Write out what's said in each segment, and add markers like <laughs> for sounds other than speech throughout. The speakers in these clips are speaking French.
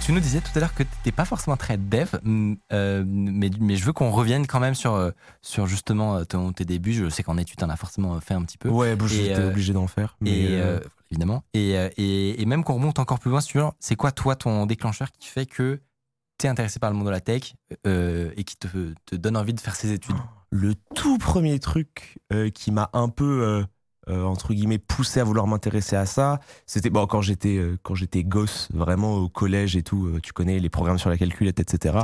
tu nous disais tout à l'heure que tu n'étais pas forcément très dev, euh, mais, mais je veux qu'on revienne quand même sur, euh, sur justement tes débuts. Je sais qu'en études, tu en as forcément fait un petit peu. Ouais, j'étais obligé d'en faire. Mais évidemment. Et, et, et, même qu'on remonte encore plus loin sur c'est quoi, toi, ton déclencheur qui fait que tu es intéressé par le monde de la tech et qui te, te, donne envie de faire ces études? Le tout premier truc qui m'a un peu euh, entre guillemets poussé à vouloir m'intéresser à ça. C'était bon quand j'étais euh, quand j'étais gosse vraiment au collège et tout euh, tu connais les programmes sur la calculette etc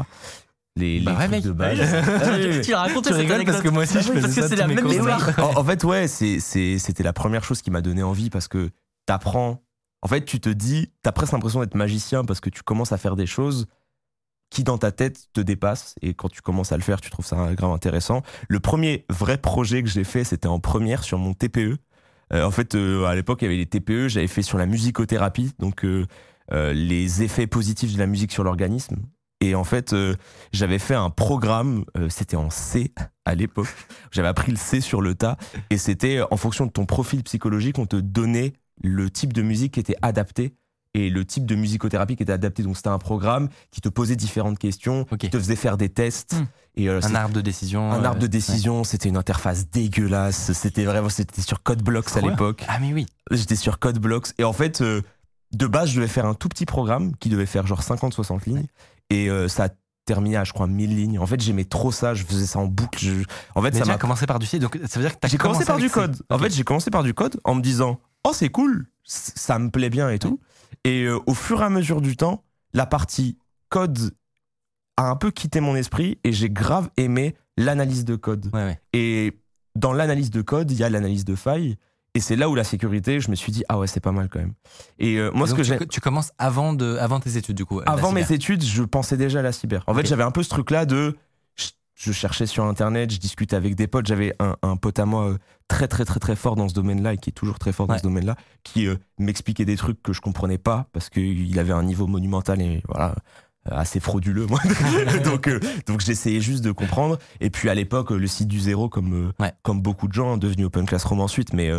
les, bah les trucs de base. <laughs> Tu cette anecdote parce que moi aussi je parce que c'est la même histoire en, fait ouais c'était la première chose qui m'a donné envie parce que t'apprends. En fait tu te dis t'as presque l'impression d'être magicien parce que tu commences à faire des choses qui dans ta tête te dépasse et quand tu commences à le faire tu trouves ça grave intéressant. Le premier vrai projet que j'ai fait c'était en première sur mon TPE euh, en fait, euh, à l'époque, il y avait les TPE, j'avais fait sur la musicothérapie, donc euh, les effets positifs de la musique sur l'organisme. Et en fait, j'avais fait un programme, c'était en C à l'époque. J'avais appris le C sur le tas. Et c'était en fonction de ton profil psychologique, on te donnait le type de musique qui était adapté et le type de musicothérapie qui était adapté. Donc c'était un programme qui te posait différentes questions, qui te faisait faire des tests. Et, euh, un arbre de décision. Un arbre de euh, décision, c'était une interface dégueulasse. C'était vraiment, c'était sur CodeBlocks à l'époque. Ah mais oui. J'étais sur CodeBlocks. Et en fait, euh, de base, je devais faire un tout petit programme qui devait faire genre 50-60 lignes. Et ça a terminé à je crois 1000 lignes. En fait, j'aimais trop ça, je faisais ça en boucle. En fait, mais ça m'a commencé par du C, donc ça veut dire que J'ai commencé, par du code. En fait, j'ai commencé par du code en me disant "Oh, c'est cool, ça me plaît bien et tout." Et euh, au fur et à mesure du temps, la partie code a un peu quitté mon esprit et j'ai grave aimé l'analyse de code. Et dans l'analyse de code, il y a l'analyse de failles. Et c'est là où la sécurité, je me suis dit, ah ouais, c'est pas mal quand même. Et euh, moi, ce que j'ai. Tu commences avant, de, avant tes études, du coup Avant mes études, je pensais déjà à la cyber. En fait, j'avais un peu ce truc-là de je cherchais sur internet, je discutais avec des potes. J'avais un, pote à moi euh, très très très très fort dans ce domaine-là et qui est toujours très fort dans ce domaine-là, qui euh, m'expliquait des trucs que je comprenais pas parce qu'il avait un niveau monumental et voilà euh, assez frauduleux moi. <laughs> donc donc j'essayais juste de comprendre. Et puis à l'époque le site du zéro comme comme beaucoup de gens hein, devenu Open Classroom ensuite, mais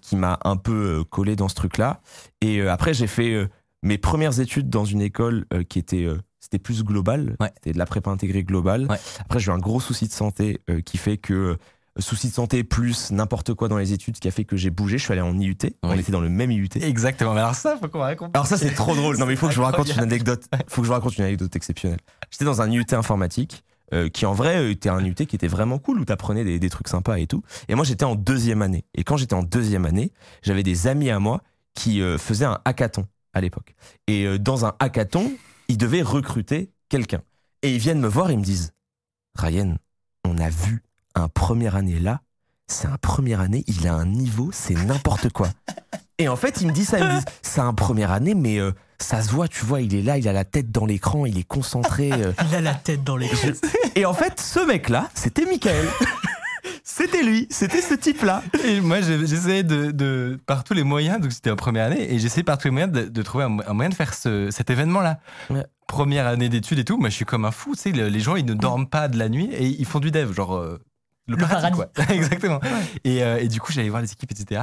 qui m'a un peu collé dans ce truc-là. Et après j'ai fait mes premières études dans une école qui était c'était plus global. C'était de la prépa intégrée globale. Après, j'ai eu un gros souci de santé euh, qui fait que euh, souci de santé plus n'importe quoi dans les études, qui a fait que j'ai bougé. Je suis allé en IUT. On était dans le même IUT. Exactement. Mais alors ça, faut qu'on raconte. Alors ça, c'est trop <laughs> drôle. Non, mais il faut que je vous raconte une anecdote. Faut que je vous raconte une anecdote exceptionnelle. J'étais dans un IUT informatique. Euh, qui en vrai était un IUT qui était vraiment cool où t'apprenais des, des trucs sympas et tout. Et moi j'étais en deuxième année. Et quand j'étais en deuxième année, j'avais des amis à moi qui faisaient un hackathon à l'époque. Et dans un hackathon, ils devaient recruter quelqu'un. Et ils viennent me voir, ils me disent Ryan, on a vu un première année là, c'est un première année, il a un niveau, c'est n'importe quoi. Et en fait, ils me disent ça, ils me disent c'est un première année, mais euh, ça se voit, tu vois, il est là, il a la tête dans l'écran, il est concentré. Euh. <laughs> Il a la tête dans l'écran. Et en fait, ce mec-là, c'était Michael. C'était lui, c'était ce type-là. Et moi, j'essayais de, par tous les moyens, donc c'était en première année, et j'essayais par tous les moyens de, trouver un, moyen de faire cet événement-là. Première année d'études et tout, moi je suis comme un fou, tu sais, les gens ils ne dorment pas de la nuit et ils font du dev, genre euh, le, paradis, quoi. <laughs> Exactement. Euh, et, du coup, j'allais voir les équipes, etc.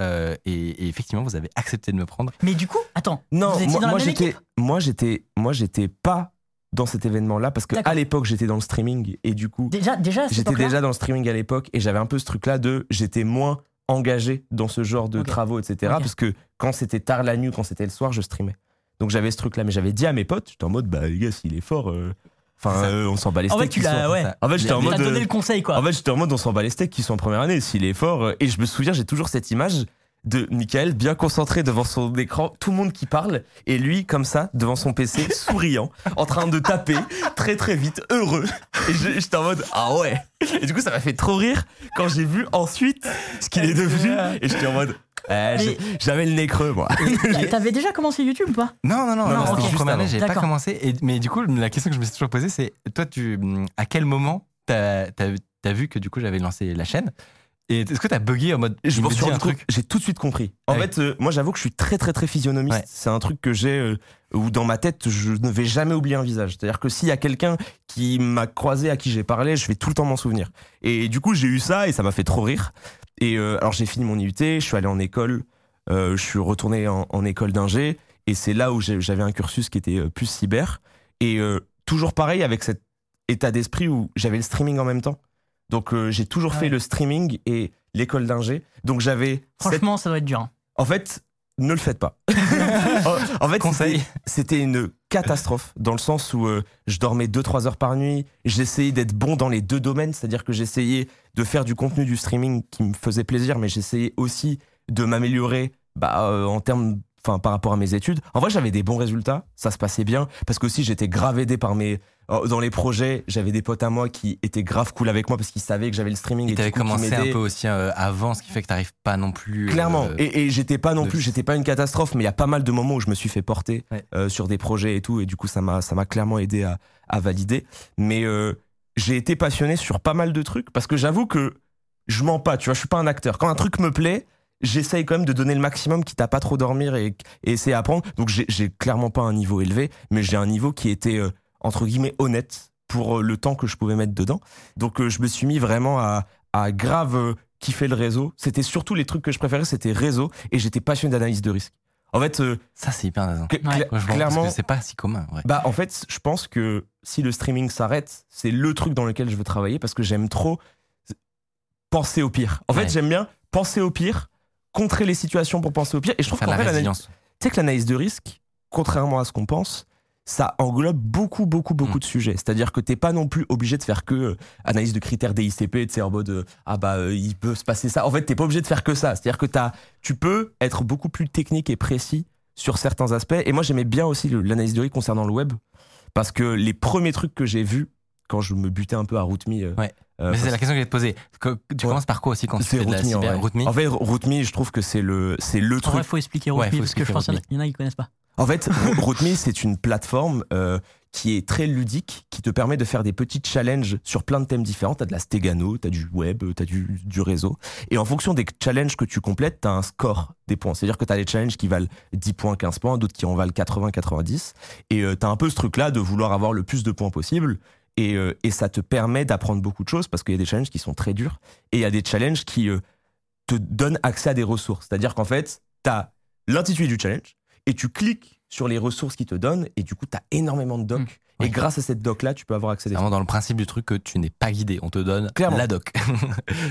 Euh, et, et, effectivement, vous avez accepté de me prendre. Mais du coup, attends. Non, moi, j'étais, moi j'étais, moi j'étais pas dans cet événement-là parce que à l'époque j'étais dans le streaming et du coup déjà déjà j'étais déjà dans le streaming à l'époque et j'avais un peu ce truc-là de j'étais moins engagé dans ce genre de travaux etc parce que quand c'était tard la nuit quand c'était le soir je streamais donc j'avais ce truc-là mais j'avais dit à mes potes j'étais en mode bah les gars s'il est fort euh, Enfin, euh, on s'en bat les steaks. En fait, tu l'as, ouais. En fait, j'étais en mode. donné le conseil, quoi. En fait, j'étais en mode, on s'en bat les steaks qui sont en première année. S'il est fort. Euh, et je me souviens, j'ai toujours cette image de Michael bien concentré devant son écran, tout le monde qui parle, et lui comme ça devant son PC, <laughs> souriant, en train de taper très très vite, heureux. Et j'étais en mode ah ouais. Et du coup ça m'a fait trop rire quand j'ai vu ensuite ce qu'il est devenu, et j'étais en mode eh, j'avais le nez creux, moi. <laughs> T'avais déjà commencé YouTube ou pas? Non, non, non, non, non okay. première année, j'ai pas commencé. Et, mais du coup, la question que je me suis toujours posée, c'est toi, tu, à quel moment t'as as, vu que du coup j'avais lancé la chaîne? Et est-ce que t'as bugué en mode Je me suis un truc J'ai tout de suite compris. En fait, euh, moi j'avoue que je suis très très très physionomiste. C'est un truc que j'ai euh, où dans ma tête je ne vais jamais oublier un visage. C'est-à-dire que s'il y a quelqu'un qui m'a croisé, à qui j'ai parlé, je vais tout le temps m'en souvenir. Et du coup j'ai eu ça et ça m'a fait trop rire. Et euh, alors j'ai fini mon IUT, je suis allé en école, je suis retourné en, en école d'ingé. Et c'est là où j'avais un cursus qui était euh, plus cyber. Et euh, toujours pareil avec cet état d'esprit où j'avais le streaming en même temps. Donc euh, j'ai toujours fait le streaming et l'école d'ingé. Donc j'avais. cette- Franchement, ça doit être dur. hein. En fait, ne le faites pas. <laughs> en fait, c'était une catastrophe dans le sens où euh, je dormais 2-3 heures par nuit. J'essayais d'être bon dans les deux domaines, c'est-à-dire que j'essayais de faire du contenu du streaming qui me faisait plaisir, mais j'essayais aussi de m'améliorer bah, euh, en termes. Enfin, par rapport à mes études. En vrai, j'avais des bons résultats, ça se passait bien, parce que aussi j'étais grave aidé par mes. euh, Dans les projets, j'avais des potes à moi qui étaient grave cool avec moi parce qu'ils savaient que j'avais le streaming. Et Et, t'avais commencé un peu aussi euh, avant, ce qui fait que t'arrives pas non plus. euh, Clairement. Et, et j'étais pas non de- plus, j'étais pas une catastrophe, mais il y a pas mal de moments où je me suis fait porter Ouais. euh, sur des projets et tout, et du coup ça m'a ça m'a clairement aidé à, à valider. Mais j'ai été passionné sur pas mal de trucs parce que j'avoue que je mens pas, tu vois, je suis pas un acteur. Quand un truc me plaît, j'essaye quand même de donner le maximum, quitte à pas trop dormir et, et essayer d'apprendre. Donc j'ai j'ai clairement pas un niveau élevé, mais j'ai un niveau qui était euh, entre guillemets honnête pour euh, le temps que je pouvais mettre dedans. Donc euh, je me suis mis vraiment à, à grave euh, kiffer le réseau. C'était surtout les trucs que je préférais, c'était réseau, et j'étais passionné d'analyse de risque. En fait, euh, Ça, c'est hyper intéressant. cl- Ouais. clairement, c'est pas si commun. Ouais. bah en fait, je pense que si le streaming s'arrête, c'est le truc dans lequel je veux travailler parce que j'aime trop penser au pire. En Ouais. fait, j'aime bien penser au pire, contrer les situations pour penser au pire. Et je trouve qu'en fait, l'analyse- résilience. tu sais que l'analyse de risque, contrairement à ce qu'on pense, ça englobe beaucoup, beaucoup, beaucoup Mm. de sujets. C'est-à-dire que t'es pas non plus obligé de faire que euh, analyse de critères DICP, tu sais, en mode euh, ah bah euh, il peut se passer ça. En fait, t'es pas obligé de faire que ça. C'est-à-dire que tu peux être beaucoup plus technique et précis sur certains aspects. Et moi, j'aimais bien aussi l'analyse de risque concernant le web parce que les premiers trucs que j'ai vus quand je me butais un peu à RootMe. euh, Ouais. Euh, c'est parce- la question que je vais te poser. Que- Tu Ouais. commences par quoi aussi quand tu fais de la RootMe, en cyber En fait, RootMe, je trouve que c'est le, c'est le En truc vrai, faut expliquer Ouais, Rootme parce que je pense qu'il y en a- Rootme. il y en a qui connaissent pas. En fait, Ro- RootMe, c'est une plateforme euh, qui est très ludique, qui te permet de faire des petits challenges sur plein de thèmes différents. T'as de la stégano, t'as du web, t'as du, du réseau. Et en fonction des challenges que tu complètes, t'as un score des points. C'est-à-dire que t'as des challenges qui valent 10 points, 15 points, d'autres qui en valent 80, 90. Et euh, t'as un peu ce truc-là de vouloir avoir le plus de points possible. Et, euh, et ça te permet d'apprendre beaucoup de choses parce qu'il y a des challenges qui sont très durs. Et il y a des challenges qui euh, te donnent accès à des ressources. C'est-à-dire qu'en fait, t'as l'intitulé du challenge et tu cliques sur les ressources qu'ils te donnent et du coup, tu as énormément de docs. Mm. Et grâce à cette doc-là, tu peux avoir accès à des Vraiment dans le principe du truc que tu n'es pas guidé. On te donne Clairement. la doc.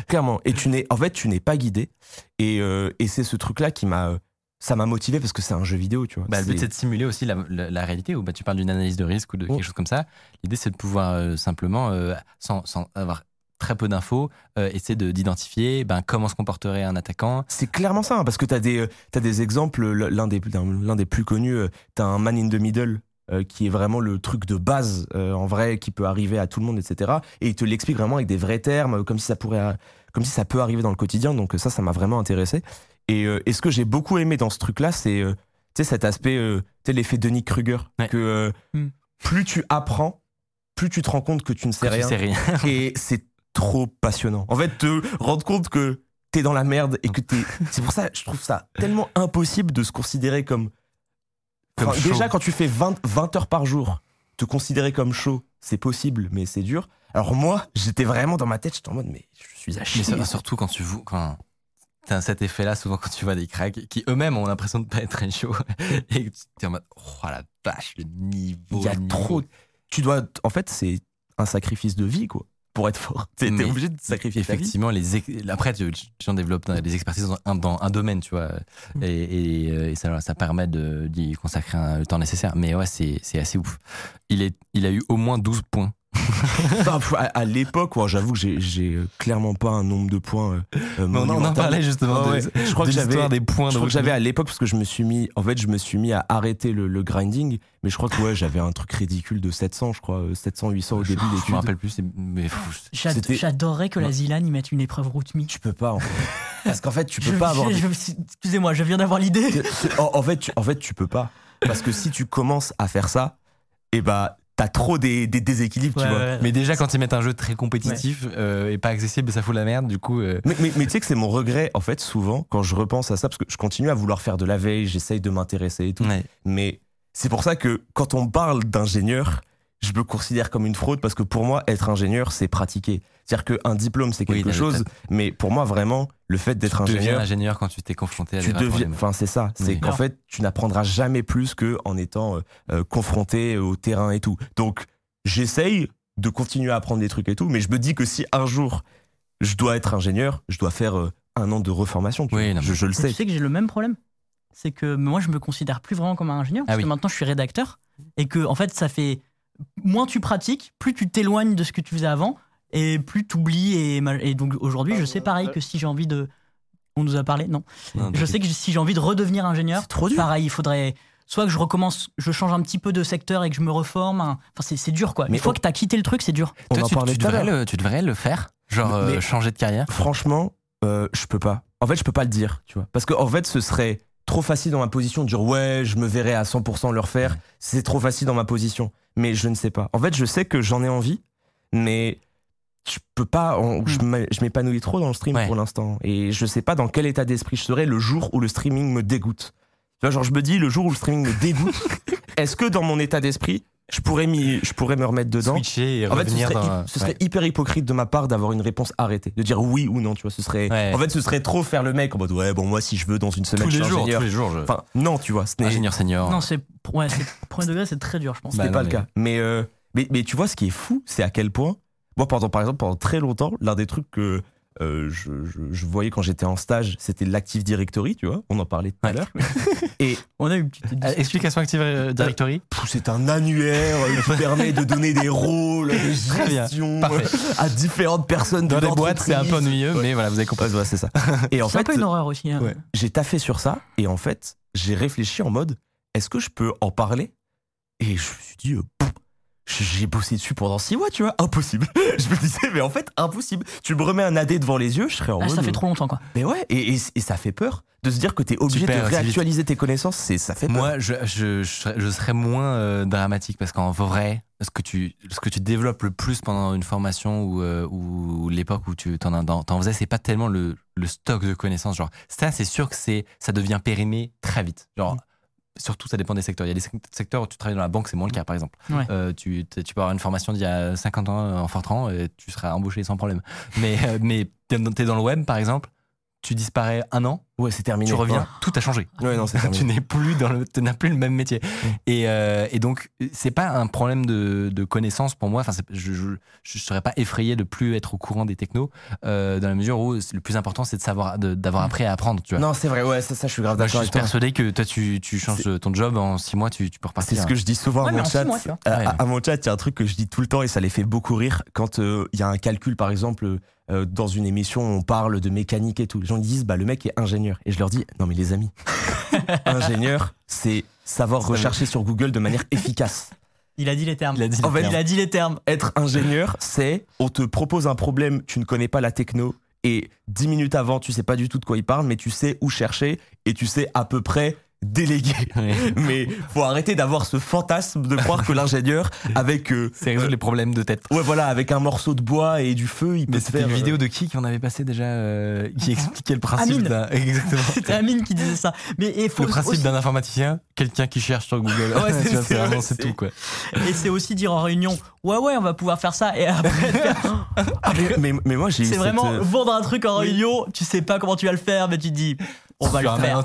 Clairement. Et tu n'es, en fait, tu n'es pas guidé. Et, euh, et c'est ce truc-là qui m'a, ça m'a motivé parce que c'est un jeu vidéo, tu vois. Bah, le but, C'est- de simuler aussi la, la- la réalité, où bah, tu parles d'une analyse de risque ou de Oh. quelque chose comme ça. L'idée, c'est de pouvoir euh, simplement, euh, sans, sans avoir très peu d'infos, euh, essayer de- d'identifier ben, comment se comporterait un attaquant. C'est clairement ça, hein, parce que tu as, as des exemples, le- l'un des, l'un des plus connus, tu as un man in the middle. euh, qui est vraiment le truc de base euh, en vrai qui peut arriver à tout le monde etc et il te l'explique vraiment avec des vrais termes euh, comme si ça pourrait euh, comme si ça peut arriver dans le quotidien donc euh, ça ça m'a vraiment intéressé et, euh, et ce que j'ai beaucoup aimé dans ce truc là c'est euh, cet aspect euh, l'effet Denis Kruger Ouais. que euh, Hmm. plus tu apprends plus tu te rends compte que tu ne sais Que tu rien sais rien. et c'est trop passionnant. En fait, te rendre compte que t'es dans la merde et que t'es. <laughs> C'est pour ça, je trouve ça tellement impossible de se considérer comme. Comme Enfin, déjà, quand tu fais 20, 20 heures par jour, te considérer comme chaud, c'est possible, mais c'est dur. Alors moi, j'étais vraiment dans ma tête, j'étais en mode, mais je suis à Mais chier. sur- surtout quand tu vois. Quand... T'as cet effet-là souvent quand tu vois des cracks qui eux-mêmes ont l'impression de pas être très chauds <laughs> et que tu es en mode oh la vache le niveau Il y a niveau. trop. Tu dois. En fait, c'est un sacrifice de vie, quoi, pour être fort. <laughs> T'es Mais obligé de sacrifier ta vie. Effectivement, les ex- après, tu, tu en développes des expertises dans un, dans un domaine, tu vois, Mm. et, et, euh, et ça, ça permet de- d'y consacrer un- le temps nécessaire. Mais ouais, c'est c'est assez ouf. Il, est, il a eu au moins 12 points. <laughs> À, à l'époque, ouais, j'avoue que j'ai- euh, clairement pas un nombre de points. euh, euh, Mais on, en- parlait justement Ah de, ouais. Je crois de que j'avais- l'histoire des points. Je crois que j'avais à l'époque parce que je me suis mis, en fait, je me suis mis à arrêter le, le grinding, mais je crois que ouais, j'avais un truc ridicule de 700, je crois, euh, 700, 800 au début Je me rappelle plus, mais pff, J'ad- C'était- J'adorerais que la Zilan y mette une épreuve Rootme. Tu peux pas, en fait. <laughs> parce qu'en fait, tu peux Je- pas avoir. je- je- Excusez-moi, je viens d'avoir l'idée. En, en fait, tu, en fait, tu peux pas, parce que si tu commences à faire ça, et bah, t'as trop des, des déséquilibres, Ouais, tu vois. ouais. mais déjà, quand ils mettent un jeu très compétitif euh, et pas accessible, ça fout la merde. Du coup, euh, Mais, mais, mais tu sais que c'est mon regret, en fait, souvent, quand je repense à ça, parce que je continue à vouloir faire de la veille, j'essaye de m'intéresser et tout. ouais. Mais c'est pour ça que quand on parle d'ingénieur, je me considère comme une fraude parce que pour moi, être ingénieur, c'est pratiquer. C'est-à-dire qu'un diplôme, c'est quelque chose, mais pour moi, vraiment, le fait d'être Tu deviens ingénieur, ingénieur quand tu t'es confronté à tu deviens. problèmes. Enfin, c'est ça. C'est Oui. qu'en fait, tu n'apprendras jamais plus que en étant euh, euh, confronté au terrain et tout. Donc, j'essaye de continuer à apprendre des trucs et tout, mais je me dis que si un jour je dois être ingénieur, je dois faire euh, un an de reformation. tu Oui, non, je, je le Tu sais. sais que j'ai le même problème. C'est que moi, je me considère plus vraiment comme un ingénieur, parce Ah oui. que maintenant, je suis rédacteur. Et que, en fait, ça fait. Moins tu pratiques, plus tu t'éloignes de ce que tu faisais avant, et plus tu oublies. Et, et donc, aujourd'hui, je sais pareil que si j'ai envie de. On nous a parlé Non. Non, Je sais que si j'ai envie de redevenir ingénieur, trop dur. pareil, il faudrait. Soit que je recommence, je change un petit peu de secteur et que je me reforme. hein. Enfin, c'est- c'est dur, quoi. Mais Une fois on- que tu as quitté le truc, c'est dur. On Toi, en tu, devrais le, tu devrais le faire, genre euh, changer de carrière. Franchement, euh, je peux pas. En fait, je peux pas le dire, tu vois. Parce que en fait, ce serait trop facile dans ma position de dire ouais, je me verrais à 100% le refaire. C'est trop facile dans ma position. Mais je ne sais pas. En fait, je sais que j'en ai envie, mais je peux pas. on- je m'a- je m'épanouis trop dans le stream Ouais. pour l'instant. Et je sais pas dans quel état d'esprit je serai le jour où le streaming me dégoûte. Tu vois, genre, je me dis, le jour où le streaming me dégoûte, <laughs> est-ce que dans mon état d'esprit, je pourrais, m'y- je pourrais me remettre dedans Switcher et en fait, ce serait, dans. hy- ce serait ouais. hyper hypocrite de ma part d'avoir une réponse arrêtée, de dire oui ou non, tu vois. Ce serait, Ouais. en fait, ce serait trop faire le mec en mode ouais, bon, moi, si je veux, dans une semaine, tous je les suis jours, ingénieur. tous les jours. Je... Enfin, non, tu vois, ce ingénieur senior. Non, c'est. Ouais, c'est. Premier degré, c'est très dur, je pense. ce Bah n'est non, pas mais- le cas. Mais, euh, mais, mais tu vois, ce qui est fou, c'est à quel point, moi, pendant, par exemple, pendant très longtemps, l'un des trucs que euh, je, je- je voyais quand j'étais en stage, c'était l'Active Directory, tu vois. On en parlait tout à l'heure. <laughs> Et On a eu une petite. Euh, Explication Active euh, Directory. c'est un annuaire qui <laughs> permet de donner des rôles, des gestions à différentes personnes Dans de les boîtes, c'est un peu ennuyeux, mais voilà, vous avez compris. Ouais, c'est ça. <laughs> Et en C'est un fait, peu une horreur aussi. hein. Ouais. j'ai taffé sur ça et en fait, j'ai réfléchi en mode est-ce que je peux en parler? Et je me suis dit euh, pff, j'ai bossé dessus pendant six mois, tu vois, impossible. <laughs> je me disais mais en fait impossible. Tu me remets un AD devant les yeux, je serais en Ah, mode ça fait trop longtemps, quoi. Mais ouais, et, et- et ça fait peur de se dire que t'es obligé perds de réactualiser tes connaissances, c'est ça fait peur. Moi, je, je, je, serais, je serais moins euh, dramatique parce qu'en vrai, ce que, tu, ce que tu développes le plus pendant une formation ou, euh, ou l'époque où tu t'en, t'en- t'en faisais, c'est pas tellement le, le stock de connaissances. Genre, ça, c'est sûr que c'est, ça devient périmé très vite. Genre, Mm. Surtout, ça dépend des secteurs. Il y a des sec- secteurs où tu travailles dans la banque, c'est moins le cas, par exemple. Ouais. Euh, tu, peux avoir une formation d'il y a 50 ans euh, en Fortran et tu seras embauché sans problème. Mais, euh, mais t'es dans t'es dans le web, par exemple, tu disparais un an, Ouais, c'est terminé. tu reviens, tout a changé Ouais, non, c'est <laughs> tu n'es plus dans le, tu n'as plus le même métier. Et, euh, et donc, c'est pas un problème de, de connaissance pour moi. Enfin, je, je, je serais pas effrayé de plus être au courant des technos, euh, dans la mesure où le plus important, c'est de savoir, d'avoir appris à apprendre. Tu vois. Non, c'est vrai, ouais, ça, ça je suis grave Moi, je d'accord suis persuadé que toi, tu, tu changes ton job en six mois, tu, tu peux repartir. C'est ce que je dis souvent Ouais, à mon chat. mois. À, mon chat, il y a un truc que je dis tout le temps et ça les fait beaucoup rire. Quand euh, il y a un calcul, par exemple, euh, dans une émission, on parle de mécanique et tout. Les gens disent, bah, le mec est ingénieur. Et je leur dis, non, mais les amis, <laughs> ingénieur, c'est savoir rechercher sur Google de manière efficace. Il a dit les termes. Il a dit En les fait, termes. Il a dit les termes. Être ingénieur, c'est on te propose un problème, tu ne connais pas la techno. Et dix minutes avant, tu sais pas du tout de quoi il parle, mais tu sais où chercher et tu sais à peu près <laughs> Ouais. Mais faut arrêter d'avoir ce fantasme de croire que l'ingénieur, avec euh, <laughs> C'est résoudre les problèmes de tête. Ouais, voilà, avec un morceau de bois et du feu, il peut Mais faire. une euh, vidéo de qui qu'on avait passé déjà euh, qui expliquait le principe Amine. <laughs> Exactement. C'était Amine qui disait ça. Mais et faut Le principe aussi- d'un informaticien, quelqu'un qui cherche sur Google. Ouais, c'est- c'est vraiment tout quoi. et c'est aussi dire en réunion, ouais ouais, on va pouvoir faire ça. Et après, faire- ah, mais, mais, mais moi, j'ai c'est cette, vraiment euh, vendre un truc en réunion. Tu sais pas comment tu vas le faire, mais tu te dis, on va le faire.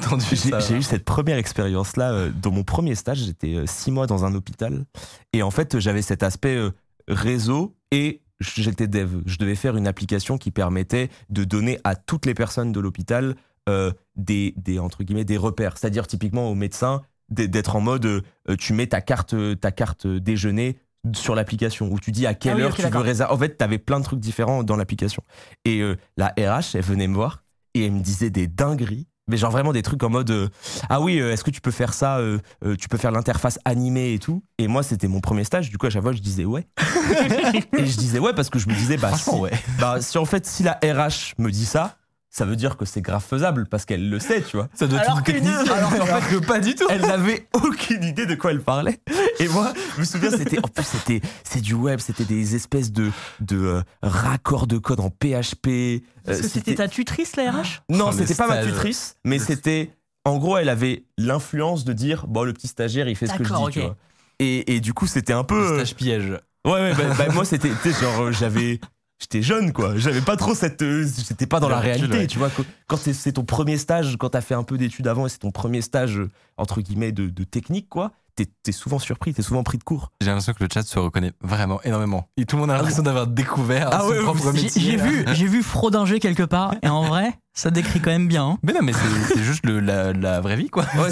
J'ai eu cette première expérience-là euh, dans mon premier stage. J'étais euh, six mois dans un hôpital. Et en fait, j'avais cet aspect euh, réseau et j'étais dev. Je devais faire une application qui permettait de donner à toutes les personnes de l'hôpital euh, des, des, entre guillemets, des repères. C'est-à-dire, typiquement, aux médecins, d'être en mode euh, tu mets ta carte, ta carte déjeuner sur l'application où tu dis à quelle Ah oui, heure tu veux réserver. En fait, tu avais plein de trucs différents dans l'application. Et euh, la RH, elle venait me voir et elle me disait des dingueries. Mais genre vraiment des trucs en mode euh, ah oui euh, est-ce que tu peux faire ça euh, euh, tu peux faire l'interface animée et tout et moi c'était mon premier stage du coup à chaque fois je disais ouais <laughs> et je disais ouais parce que je me disais bah si, ouais. bah si en fait si la RH me dit ça ça veut dire que c'est grave faisable parce qu'elle le sait tu vois Ça doit être Alors une qu'en que pas du tout. elle n'avait aucune idée de quoi elle parlait. Et moi, je me souviens, c'était en plus c'était c'est du web, c'était des espèces de de euh, raccords de code en PHP. euh, que c'était ta tutrice, la RH non, Oh, c'était pas ma tutrice, mais c'était en gros, elle avait l'influence de dire bon le petit stagiaire, il fait ce que je dis, tu vois. Et, et du coup, c'était un peu Le Stage piège. Ouais, ouais, bah, bah, moi c'était tu sais, genre euh, j'avais j'étais jeune, quoi. J'avais pas trop cette. euh, J'étais pas dans la réalité, ouais. tu vois. Quand- c'est ton premier stage, quand t'as fait un peu d'études avant et c'est ton premier stage, euh, entre guillemets, de, de technique, quoi, t'es es souvent surpris, t'es souvent pris de court. J'ai l'impression que le chat se reconnaît vraiment énormément. Et tout le monde a l'impression d'avoir découvert Ah son ouais, propre J'ai métier. j'ai là. vu, j'ai vu fraudinger quelque part, et en vrai, ça décrit quand même bien. hein. Mais non, mais c'est juste le- la, la vraie vie, quoi. Ouais,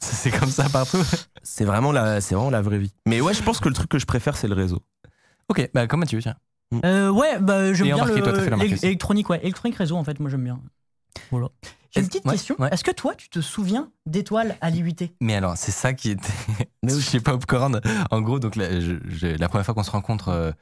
c'est comme ça partout. C'est vraiment, la- c'est vraiment la vraie vie. Mais ouais, je pense que le truc que je préfère, c'est le réseau. Ok, bah comment tu veux, tiens. Euh, ouais, bah, j'aime bien embarqué, le, toi, t'as fait l'embarqué l'é- aussi. électronique, ouais. Électronique réseau, en fait, moi j'aime bien. Voilà. J'ai une petite ouais, question. ouais. Est-ce que toi, tu te souviens d'étoiles à l'IUT Mais alors, c'est ça qui était <laughs> <laughs> chez Popcorn. En gros, donc la, je- je- la première fois qu'on se rencontre euh,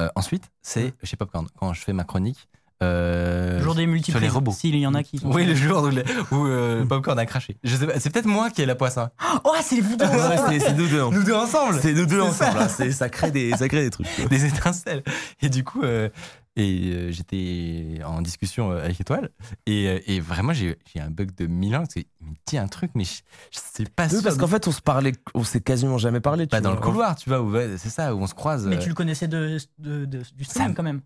euh, ensuite, c'est chez Popcorn. Quand je fais ma chronique. Euh, Jour des multiples. sur les robots. S'il y en a qui sont. Oui, le jour où, le- où, euh, Popcorn a craché. Je sais pas, c'est peut-être moi qui ai la poisse. hein. Oh, c'est les vidéos Ouais, c'est- c'est nous deux. <laughs> Nous deux ensemble. C'est nous deux C'est ensemble. ça. hein. C'est- Ça crée des, ça crée des trucs. quoi. des étincelles. Et du coup, euh, et euh, j'étais en discussion avec Étoile. Et, et vraiment, j'ai j'ai un bug de mille ans. parce qu'il me dit un truc, mais je, je sais pas Oui, sûr. parce qu'en fait, on se parlait, on s'est quasiment jamais parlé. pas dans le couloir, tu vois, c'est ça, où on se croise. Mais euh. tu le connaissais de, de- de- du stream Ça- quand même.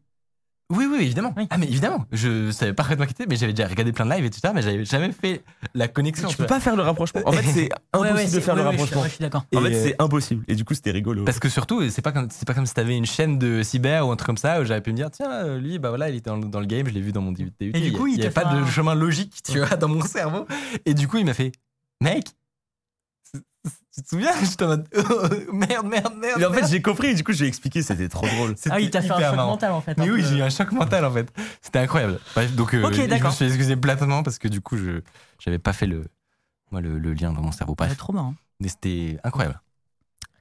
Oui, oui, évidemment. Oui. Ah, mais évidemment. Je savais parfaitement qui était, mais j'avais déjà regardé plein de lives et tout ça, mais j'avais jamais fait la connexion. Tu peux pas faire le rapprochement. En fait, c'est impossible ouais, de faire ouais, le ouais, je suis- rapprochement. je suis. En fait, c'est impossible. Et du coup, c'était rigolo. Parce que surtout, c'est pas comme c'est pas comme si t'avais une chaîne de cyber ou un truc comme ça où j'aurais pu me dire tiens euh, lui bah voilà il était dans, le- dans le game je l'ai vu dans mon DUT. Et du coup, il il y a pas de chemin logique tu vois dans mon cerveau et du coup il m'a fait mec tu te souviens? <laughs> J'étais en mode oh, merde merde merde. Mais en fait, j'ai compris. Et du coup, j'ai expliqué. C'était trop drôle. Ah, il t'a fait un hyper choc marrant. mental en fait. Mais un oui, peu. j'ai eu un choc mental en fait. C'était incroyable. Bref, donc euh, Ok, je me d'accord. suis excusé platement parce que du coup, je j'avais pas fait le, moi, le, le lien dans mon cerveau. Bref, trop marrant. mais c'était incroyable.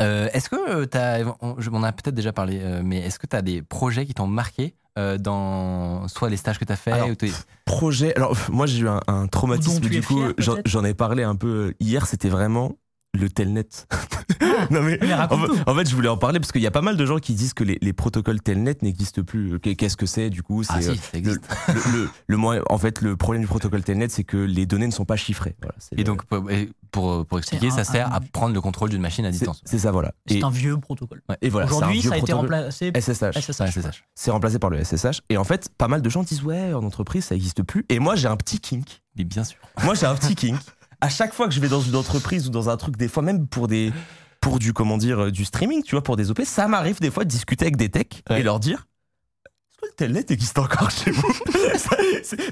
Euh, est-ce que euh, t'as, on, je- on en a peut-être déjà parlé, euh, mais est-ce que tu as des projets qui t'ont marqué euh, dans soit les stages que tu as fait Alors, ou t'es- Projet. Alors, moi, j'ai eu un, un traumatisme. Dont tu Du coup, fier, j'en peut-être j'en ai parlé un peu hier. C'était vraiment le telnet. non mais, Mais en, fait- en fait, je voulais en parler parce qu'il y a pas mal de gens qui disent que les, les protocoles telnet n'existent plus. Qu'est- Qu'est-ce que c'est du coup C'est Ah euh, si, ça le, existe. le, le- le en fait, le problème du protocole telnet, c'est que les données ne sont pas chiffrées. Voilà, Et le- donc, pour, et pour, pour expliquer, un- ça sert un- à prendre le contrôle d'une machine à distance. c'est ça, voilà. C'est un vieux protocole. et voilà, Aujourd'hui, ça a été remplacé. SSH. SSH. Ça. C'est remplacé par le SSH. Et en fait, pas mal de gens disent ouais, en entreprise, ça n'existe plus. Et moi, j'ai un petit kink. Mais bien sûr. Moi, j'ai un petit kink. À chaque fois que je vais dans une entreprise ou dans un truc, des fois même pour des pour du comment dire euh, du streaming, tu vois, pour des OP, ça m'arrive des fois de discuter avec des techs Ouais. et leur dire est-ce que le telnet existe encore chez vous <laughs> Ça,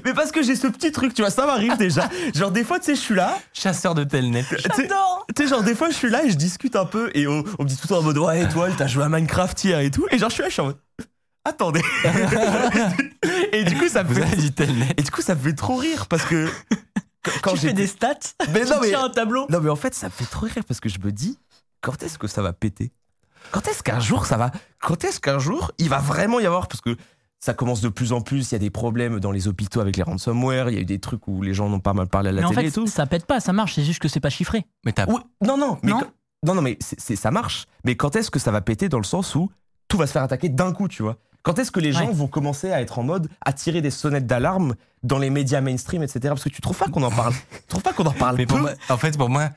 Mais parce que j'ai ce petit truc, tu vois, ça m'arrive déjà. Genre des fois, tu sais, je suis là, Chasseur de telnet. tu sais- J'adore tu sais, genre des fois, je suis là et je discute un peu et on, on me dit tout le temps en mode ouais, étoile, t'as joué à Minecraft hier et tout. Et genre, je suis là, je suis en mode attendez. <laughs> et du coup, ça me Vous fait avez dit telnet. et du coup, ça me fait trop rire parce que quand- quand Tu fais j'étais- des stats <laughs> Mais non, Tu mais- tiens un tableau Non mais en fait ça me fait trop rire parce que je me dis quand est-ce que ça va péter? Quand est-ce qu'un jour ça va Quand est-ce qu'un jour il va vraiment y avoir? Parce que ça commence de plus en plus, il y a des problèmes dans les hôpitaux avec les ransomware, il y a eu des trucs où les gens n'ont pas mal parlé à la Mais en télé fait, et tout. ça pète pas, ça marche, c'est juste que c'est pas chiffré. Mais t'as Oui, non non, mais Non quand- non non mais c'est, c'est- ça marche. Mais quand est-ce que ça va péter dans le sens où tout va se faire attaquer d'un coup, tu vois? Quand est-ce que les gens Ouais. vont commencer à être en mode à tirer des sonnettes d'alarme dans les médias mainstream, etc. Parce que tu trouves pas qu'on en parle Tu trouves pas qu'on en parle Mais pour peu moi, en fait, pour moi,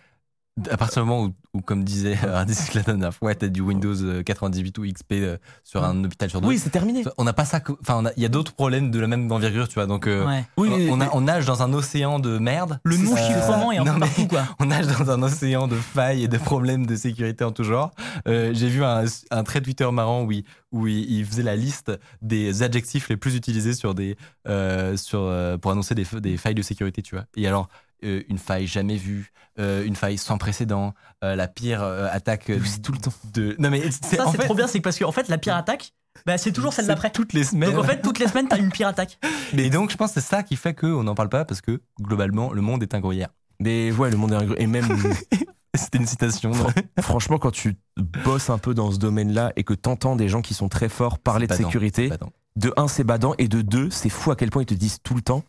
à partir du moment où, où, comme disait Ardis la dernière fois, t'as du Windows euh, 98 ou XP euh, sur un hôpital sur deux. Oui, c'est terminé. On n'a pas ça. que- Enfin, il y a d'autres problèmes de la même envergure, tu vois. Donc, euh, Ouais. Oui, mais- on, a- on nage dans un océan de merde. Le Euh, non-chiffrement est un non, peu partout, quoi. <laughs> On nage dans un océan de failles et de problèmes de sécurité en tout genre. Euh, J'ai vu un, un trait Twitter marrant où, il, où il, il faisait la liste des adjectifs les plus utilisés sur des, euh, sur, euh, pour annoncer des failles de sécurité, tu vois. Et alors, euh, une faille jamais vue, euh, une faille sans précédent, euh, la pire euh, attaque euh, C'est tout le temps. de. Non, mais c'est Ça, en c'est fait, trop bien, c'est que parce qu'en fait, la pire attaque, bah, c'est toujours celle c'est d'après. Toutes les semaines. Donc en fait, toutes les semaines, t'as une pire attaque. <laughs> Mais donc, je pense que c'est ça qui fait qu'on n'en parle pas parce que globalement, le monde est un gruyère. Mais ouais, le monde est un gros- Et même, <laughs> C'était une citation. franchement, quand tu bosses un peu dans ce domaine-là et que t'entends des gens qui sont très forts parler de badant. sécurité, de un, c'est badant, et de deux, c'est fou à quel point ils te disent tout le temps.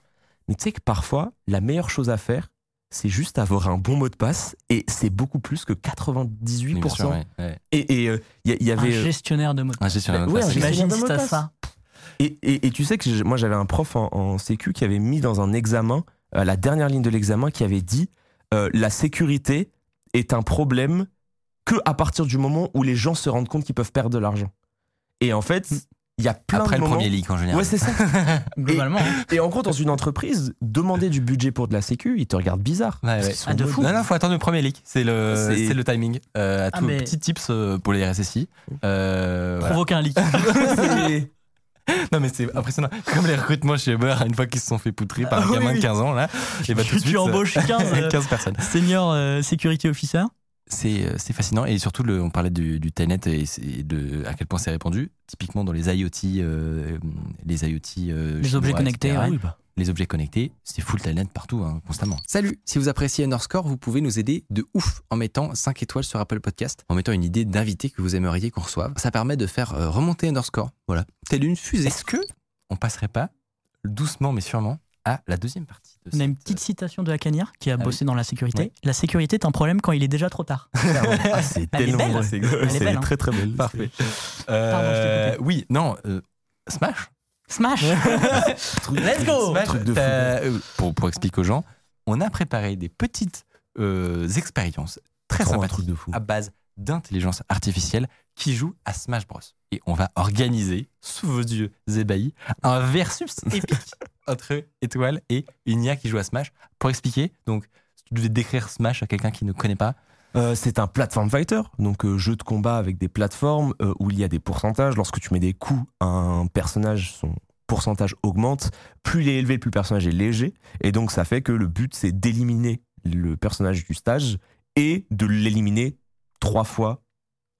Mais tu sais que parfois, la meilleure chose à faire, c'est juste avoir un bon mot de passe, et c'est beaucoup plus que 98%. Mais bien sûr, ouais, ouais. Et il y, y Un avait. euh, gestionnaire de mots de Un Ouais, passe. un Imagine gestionnaire de si mots de t'as passe. ça. Et, et- et tu sais que moi j'avais un prof en, en sécu qui avait mis dans un examen, à la dernière ligne de l'examen, qui avait dit euh, la sécurité est un problème que à partir du moment où les gens se rendent compte qu'ils peuvent perdre de l'argent. Et en fait, il y a plein Après de le moments. premier leak en général. Ouais, c'est ça. <laughs> Globalement. hein. Et en gros, dans une entreprise, demander du budget pour de la sécu, ils te regardent bizarre. Ouais, ouais. Ah, de fou. Non, non, faut attendre le premier leak. C'est le, C'est- c'est le timing. Euh, à Ah, tout mais- petit tips euh, pour les RSSI. Euh, voilà. Provoquer un leak. <laughs> C'est- Non, mais c'est impressionnant. Comme les recrutements chez Uber, une fois qu'ils se sont fait poutrer par Ah, un oui, gamin de oui. 15 ans, là, et bah, <laughs> tout de tu suite, embauches 15, euh, 15 personnes. senior euh, security officer. C'est euh, c'est fascinant. Et surtout, le, on parlait du, du Telnet et, c'est- et de à quel point c'est répandu. Typiquement dans les IoT, euh, les IoT. euh, Les objets connectés, etc. ouais. Les objets connectés, c'est full Telnet partout, hein, constamment. Salut Si vous appréciez Underscore, vous pouvez nous aider de ouf en mettant 5 étoiles sur Apple Podcast, en mettant une idée d'invité que vous aimeriez qu'on reçoive. Ça permet de faire remonter Underscore. Voilà. Telle une fusée. Est-ce que on passerait pas doucement mais sûrement à la deuxième partie de On a une petite citation de Hackanier qui a Ah bossé dans la sécurité. Ouais. La sécurité est un problème quand il est déjà trop tard. <laughs> Ah, c'est Elle est tellement est C'est belle, hein. très très belle. Parfait. Pardon, je t'ai coupé. oui, non, euh, Smash. Smash <laughs> Let's go Smash, Truc de fou. t'as- euh, pour, pour expliquer aux gens, on a préparé des petites euh, expériences très Trop sympathiques de fou. à base d'intelligence artificielle qui jouent à Smash Bros. Et on va organiser, sous vos yeux ébahis, un versus épique <laughs> entre Étoile et une IA qui joue à Smash. Pour expliquer, donc, si tu devais décrire Smash à quelqu'un qui ne connaît pas, Euh, c'est un platform fighter, donc euh, jeu de combat avec des plateformes euh, où il y a des pourcentages. Lorsque tu mets des coups à un personnage, son pourcentage augmente. Plus il est élevé, plus le personnage est léger. Et donc ça fait que le but, c'est d'éliminer le personnage du stage et de l'éliminer trois fois.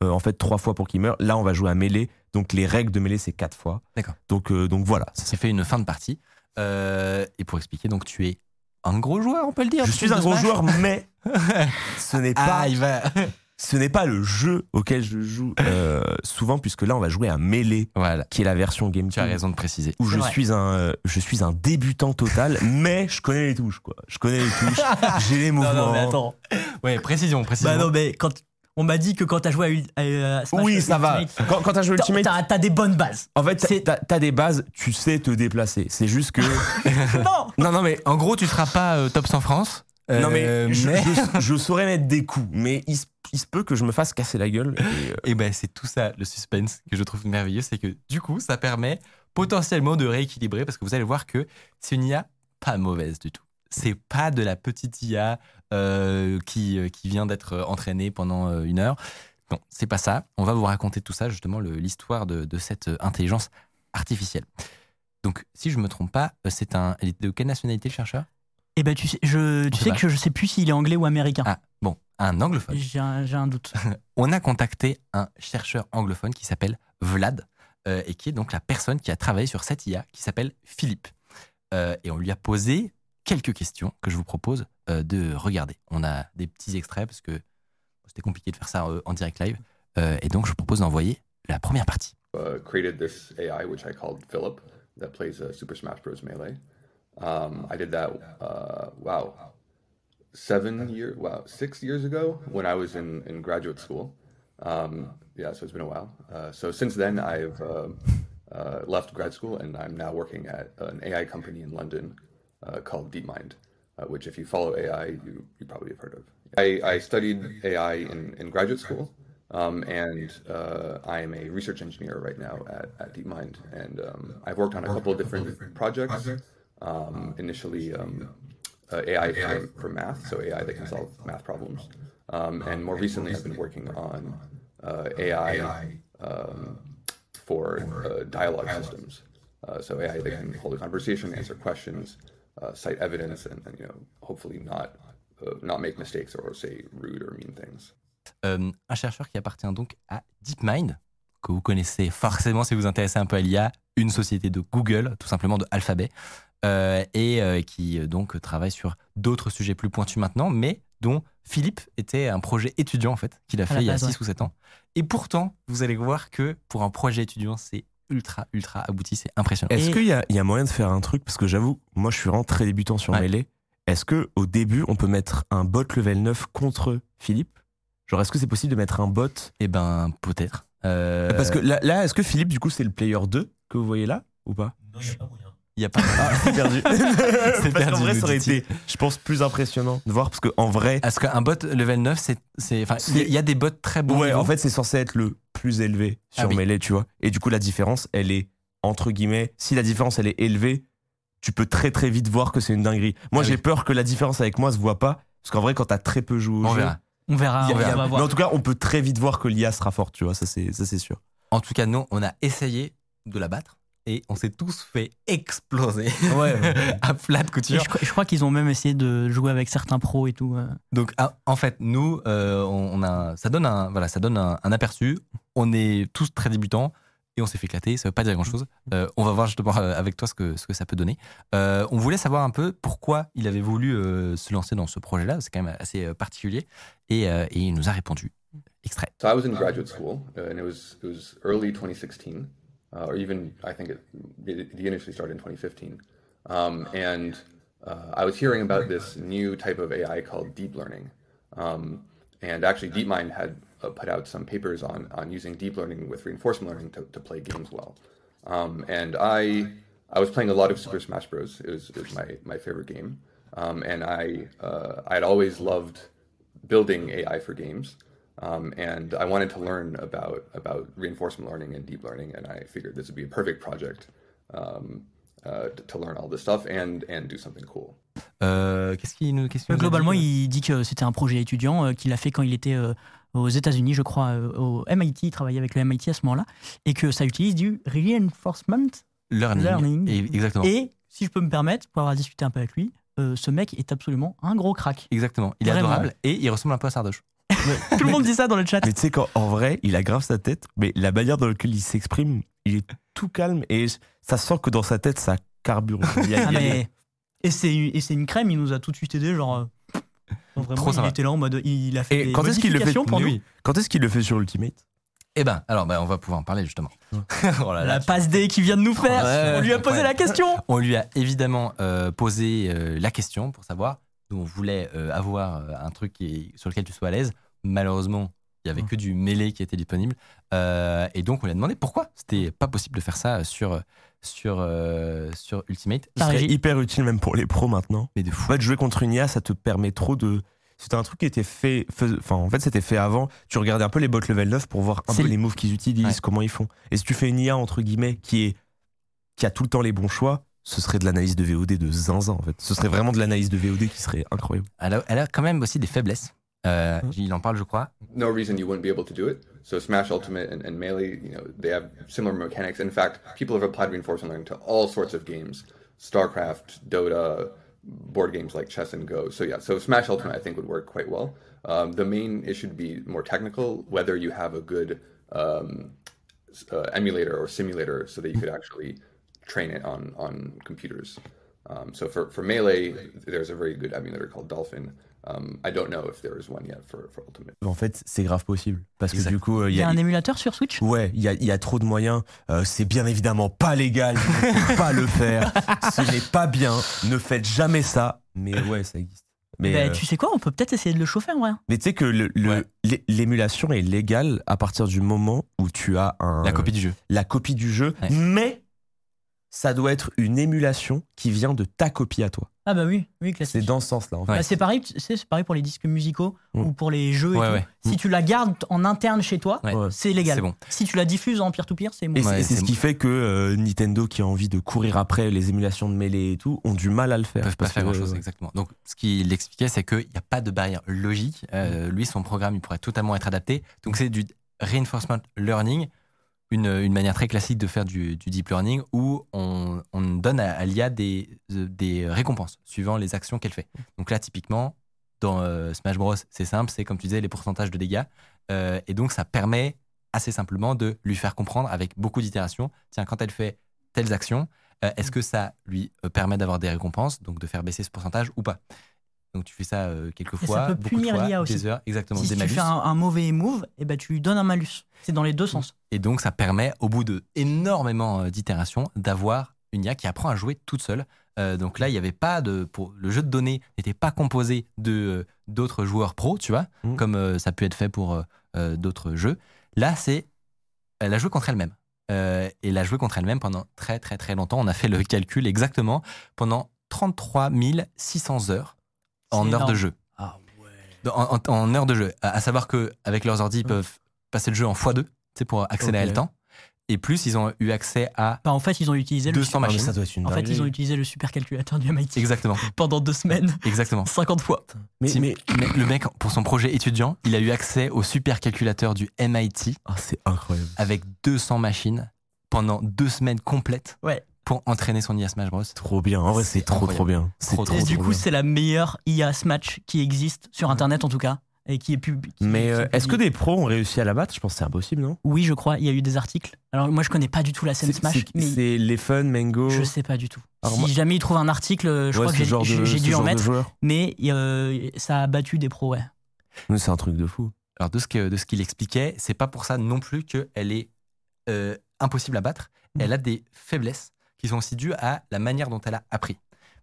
En fait, trois fois pour qu'il meure. Là, on va jouer à mêlée. Donc les règles de mêlée, c'est quatre fois. D'accord. Donc, donc voilà. ça s'est fait une fin de partie. Euh, et pour expliquer, donc tu es un gros joueur, on peut le dire. Je suis un gros joueur, mais <laughs> ce n'est pas Ah, il va. <laughs> ce n'est pas le jeu auquel je joue euh, souvent, puisque là, on va jouer à Melee, voilà, qui est la version GameCube. tu as raison de préciser. Où je vrai. suis, un, euh, je suis un débutant total, <laughs> mais je connais les touches, quoi. Je connais les touches, j'ai les mouvements. Non, non, mais attends. Ouais, précision, précision. Bah non, mais quand on m'a dit que quand t'as joué à, à, à Smash Oui, ça va. Quand, quand t'as joué Ultimate, T'as t'as des bonnes bases. en fait, c'est- t'as- t'as t'as des bases, tu sais te déplacer. C'est juste que. <laughs> non non, non, mais. En gros, tu seras pas euh, top 100 France. non, mais, euh, je, mais- je- <laughs> je saurais mettre des coups, mais il, se- il se peut que je me fasse casser la gueule. et, euh, Et ben c'est tout ça le suspense que je trouve merveilleux, c'est que du coup ça permet potentiellement de rééquilibrer parce que vous allez voir que c'est une IA pas mauvaise du tout. C'est pas de la petite IA euh, qui, euh, qui vient d'être entraînée pendant euh, une heure. Non, c'est pas ça. On va vous raconter tout ça, justement, l'histoire de, de cette euh, intelligence artificielle. Donc, si je me trompe pas, euh, c'est un. De quelle nationalité le chercheur? Eh ben tu sais, je, tu sais que je sais plus s'il est anglais ou américain. Ah, bon, un anglophone. J'ai un, doute. <laughs> on a contacté un chercheur anglophone qui s'appelle Vlad euh, et qui est donc la personne qui a travaillé sur cette IA qui s'appelle Philippe. Euh, et on lui a posé quelques questions que je vous propose euh, de regarder. On a des petits extraits parce que c'était compliqué de faire ça euh, en direct live. Euh, et donc je vous propose d'envoyer la première partie. uh, created this AI, which I called Philip, that plays uh, Super Smash Bros. Melee. Um, I did that, uh, wow, seven years, wow, six years ago when I was in, in graduate school. Um, yeah, so it's been a while. Uh, so since then, I've uh, uh, left grad school and I'm now working at an AI company in London uh, called DeepMind, uh, which, if you follow AI, you, you probably have heard of. I, I studied AI in, in graduate school. Um, and uh, I am a research engineer right now at, at DeepMind, and um, I've worked on a couple of different projects. Um, initially, um, uh, AI for, for math, so AI that can solve math problems, um, and more recently, I've been working on uh, AI um, for uh, dialogue systems. Uh, so AI that can hold a conversation, answer questions, uh, cite evidence, and, and you know, hopefully not uh, not make mistakes or say rude or mean things. Euh, un chercheur qui appartient donc à DeepMind, que vous connaissez forcément si vous vous intéressez un peu à l'IA, une société de Google, tout simplement de Alphabet, euh, et euh, qui donc travaille sur d'autres sujets plus pointus maintenant, mais dont Philippe était un projet étudiant en fait, qu'il a À fait il y a base, 6 ouais. ou 7 ans. Et pourtant, vous allez voir que pour un projet étudiant, c'est ultra, ultra abouti, c'est impressionnant. Est-ce qu'il y, a- il y a moyen de faire un truc? Parce que j'avoue, moi je suis vraiment très débutant sur Ouais. Melee. Est-ce que au début, on peut mettre un bot level 9 contre Philippe? Genre, est-ce que c'est possible de mettre un bot? Eh ben, peut-être. Euh, Parce que là, là, est-ce que Philippe, du coup, c'est le player 2 que vous voyez là ou pas? Il y a pas. C'est perdu. C'est Parce perdu, qu'en vrai, ça aurait été, je pense, plus impressionnant de voir parce qu'en vrai, Est-ce qu'un bot level 9, c'est. c'est- Enfin, il y a- il a des bots très bons. ouais, niveau. en fait, c'est censé être le plus élevé sur Ah oui. Melee, tu vois. Et du coup, la différence, elle est entre guillemets. Si la différence elle est élevée, tu peux très très vite voir que c'est une dinguerie. Moi, Ah j'ai oui. peur que la différence avec moi se voit pas, parce qu'en vrai, quand t'as très peu joué au On jeu, verra. On verra, a- on il y a- va mais en tout cas, on peut très vite voir que l'IA sera forte, tu vois. Ça, c'est ça, c'est sûr. En tout cas, nous, on a essayé de la battre et on s'est tous fait exploser Ouais. <laughs> à plat de couture. je, crois- je crois qu'ils ont même essayé de jouer avec certains pros et tout. euh. Donc, ah, en fait, nous, euh, on on a, ça donne, un, voilà, ça donne un, un aperçu. On est tous très débutants et on s'est fait éclater. Ça veut pas dire grand-chose. Euh, on va voir justement avec toi ce que, ce que ça peut donner. Euh, on voulait savoir un peu pourquoi il avait voulu euh, se lancer dans ce projet-là. C'est quand même assez particulier. Et, euh, et il nous a répondu. Extrait. So I was in graduate school, uh, and it was it was early 2016, uh, or even I think it, it, it initially started in 2015. Um, and uh, I was hearing about this new type of AI called deep learning. Um, and actually, DeepMind had uh, put out some papers on on using deep learning with reinforcement learning to, to play games well. Um, and I I was playing a lot of Super Smash Bros. It was, it was my my favorite game. Um, and I uh, I had always loved building AI for games. Um, and I wanted to learn about about reinforcement learning and deep learning, and I figured this would be a perfect project um, uh, to, learn all this stuff and and do something cool. Euh, qu'est-ce qu'il nous, qu'est-ce qu'il nous a Globalement, dit il dit que c'était un projet étudiant euh, qu'il a fait quand il était euh, aux États-Unis, je crois, euh, au MIT. Il travaillait avec le MIT à ce moment-là. Et que ça utilise du reinforcement. Learning. Learning. Et- exactement. Et si je peux me permettre, pour avoir discuté un peu avec lui, euh, ce mec est absolument un gros crack. Exactement. Il est Vraiment. adorable et il ressemble un peu à Sardoche. Tout le monde dit ça dans le chat. Mais tu sais qu'en vrai, il a grave sa tête, mais la manière dans laquelle il s'exprime, il est tout calme et ça sent que dans sa tête, ça carbure. Il y a- Ah, il y a- mais- Et c'est une crème, il nous a tout de suite aidé, genre. euh, Vraiment, Trop il sympa. était là en mode. Il a fait Et des quand est-ce qu'il le fait pour nous. Quand est-ce qu'il le fait sur Ultimate? Eh ben, alors, ben, on va pouvoir en parler justement. <laughs> Oh là là, La passe D qui vient de nous faire. Ouais, on lui a posé la question. <laughs> On lui a évidemment euh, posé euh, la question pour savoir. Nous, on voulait euh, avoir un truc qui sur lequel tu sois à l'aise. Malheureusement, il y avait Mmh. que du mêlé qui était disponible. Euh, et donc, on lui a demandé pourquoi c'était pas possible de faire ça sur, sur, euh, sur Ultimate. Ce serait régie. hyper utile même pour les pros maintenant. Mais de fou. En fait, jouer contre une IA, ça te permet trop de. C'était un truc qui était fait. Enfin, en fait, c'était fait avant. Tu regardais un peu les bots level 9 pour voir un C'est peu le- les moves qu'ils utilisent, Ouais. comment ils font. Et si tu fais une IA, entre guillemets, qui, est, qui a tout le temps les bons choix, ce serait de l'analyse de VOD de zinzin, en fait. Ce serait vraiment de l'analyse de VOD qui serait incroyable. Elle a, elle a quand même aussi des faiblesses. Euh, Mmh. Il en parle, je crois. No reason you wouldn't be able to do it. So Smash Ultimate and, and Melee, you know, they have similar mechanics. In fact, people have applied reinforcement learning to all sorts of games: StarCraft, Dota, board games like chess and Go. So yeah, so Smash Ultimate I think would work quite well. Um, the main issue would be more technical, whether you have a good um, uh, emulator or simulator so that you could actually train it on on computers. Um, so for, for Melee, there's a very good emulator called Dolphin. Um, I don't know if there is one yet for, for Ultimate. En fait, c'est grave possible. Parce que du coup, euh, Il y a un émulateur sur Switch? Ouais, il y a, y trop de moyens. Euh, c'est bien évidemment pas légal. Pas le faire. <laughs> Ce n'est pas bien. Ne faites jamais ça. Mais ouais, ça existe. Mais, Ben, euh, Tu sais quoi, on peut peut-être essayer de le chauffer en vrai. mais tu sais que le- le- Ouais. l'é- l'émulation est légale à partir du moment où tu as un, La copie du jeu. la copie du jeu. Ouais. Mais ça doit être une émulation qui vient de ta copie à toi. Ah bah oui, oui, classique. C'est dans ce sens-là. En fait. Bah, c'est pareil, c'est pareil pour les disques musicaux Mm. ou pour les jeux. et Ouais, tout. ouais. Si tu la gardes en interne chez toi, Ouais. C'est légal. Bon. Si tu la diffuses en peer-to-peer, c'est Et bon. c'est- Ouais, et c'est ce qui fait que euh, Nintendo, qui a envie de courir après les émulations de mêlée et tout, ont du mal à le faire. Ils peuvent pas faire que, grand chose, euh, exactement. Donc, ce qu'il expliquait, c'est qu'il n'y a pas de barrière logique. Euh, lui, son programme, il pourrait totalement être adapté. Donc, c'est du reinforcement learning, une, une manière très classique de faire du, du deep learning où on, on donne à, à l'IA des, euh, des récompenses suivant les actions qu'elle fait. Donc, là, typiquement, dans euh, Smash Bros, c'est simple, c'est comme tu disais, les pourcentages de dégâts. Euh, et donc, ça permet assez simplement de lui faire comprendre avec beaucoup d'itérations tiens, quand elle fait telles actions, euh, est-ce que ça lui permet d'avoir des récompenses, donc de faire baisser ce pourcentage ou pas? Donc tu fais ça euh, quelques Et ça fois, peut beaucoup punir de fois, l'IA aussi. des heures, exactement, Si des tu malus. fais un, un mauvais move, et ben tu lui donnes un malus. C'est dans les deux sens. Et donc ça permet, au bout de énormément euh, d'itérations, d'avoir une IA qui apprend à jouer toute seule. Euh, donc là, il n'y avait pas de, pour le jeu de données n'était pas composé de euh, d'autres joueurs pros, tu vois, Mm. comme euh, ça peut être fait pour d'autres jeux. Là, c'est elle a joué contre elle-même. Euh, et elle a joué contre elle-même pendant très très très longtemps. On a fait le calcul exactement pendant 33 600 heures en C'est heures de jeu. Ah ouais. En, en- en heures de jeu. À, à savoir que avec leurs ordi, ils peuvent passer le jeu en x2 sais, pour accélérer le temps. Et plus, ils ont eu accès à Bah, en fait, ils ont utilisé le 200 Ah, mais machines. En fait, ils ont utilisé le supercalculateur du MIT Exactement, <laughs> pendant deux semaines, <laughs> exactement. 50 fois. Mais, Si- mais- mais le mec, pour son projet étudiant, il a eu accès au supercalculateur du MIT Ah, c'est incroyable. avec 200 machines pendant deux semaines complètes Ouais. Pour entraîner son IA Smash Bros. Trop bien. En vrai, c'est trop, incroyable. trop bien. C'est Trop, trop, Et trop du coup, c'est la meilleure IA Smash qui existe sur Internet en tout cas et qui est pub. qui- Mais euh, est est-ce que des pros ont réussi à la battre? Je pense que c'est impossible, non? Oui, je crois. Il y a eu des articles. Alors moi, je connais pas du tout la scène Smash, c'est- mais C'est les fun, Mango. je sais pas du tout. Alors si moi- jamais ils trouvent un article, je Ouais, crois que j'ai dû en mettre. Mais euh, ça a battu des pros, ouais. C'est un truc de fou. Alors de ce que de ce qu'il expliquait, c'est pas pour ça non plus qu'elle est euh, impossible à battre. Elle a des faiblesses qui sont aussi dues à la manière dont elle a appris.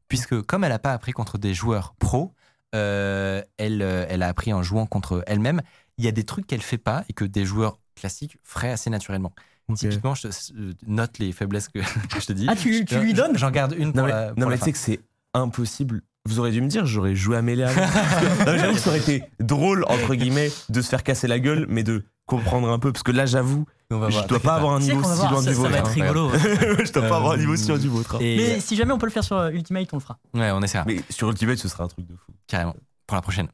Puisque comme elle n'a pas appris contre des joueurs pros, euh, elle, euh, elle a appris en jouant contre elle-même. Il y a des trucs qu'elle fait pas et que des joueurs classiques feraient assez naturellement. Ok. Typiquement, je te- note les faiblesses que, <laughs> que je te dis. Ah, tu, tu lui donnes J'en garde une pour Non, mais, la- pour non, la mais fin. tu sais que c'est impossible. Vous auriez dû me dire, j'aurais joué à <laughs> mais J'avoue que ça aurait été drôle, entre guillemets, de se faire casser la gueule, mais de comprendre un peu. Parce que là, j'avoue, je voir, dois pas avoir un niveau va si loin ça, du ça vôtre. va être rigolo. <laughs> je dois pas avoir un Euh, niveau si loin du vôtre. Mais si jamais on peut le faire sur euh, Ultimate, on le fera. ouais, on essaiera. Mais sur Ultimate, ce sera un truc de fou. carrément pour la prochaine.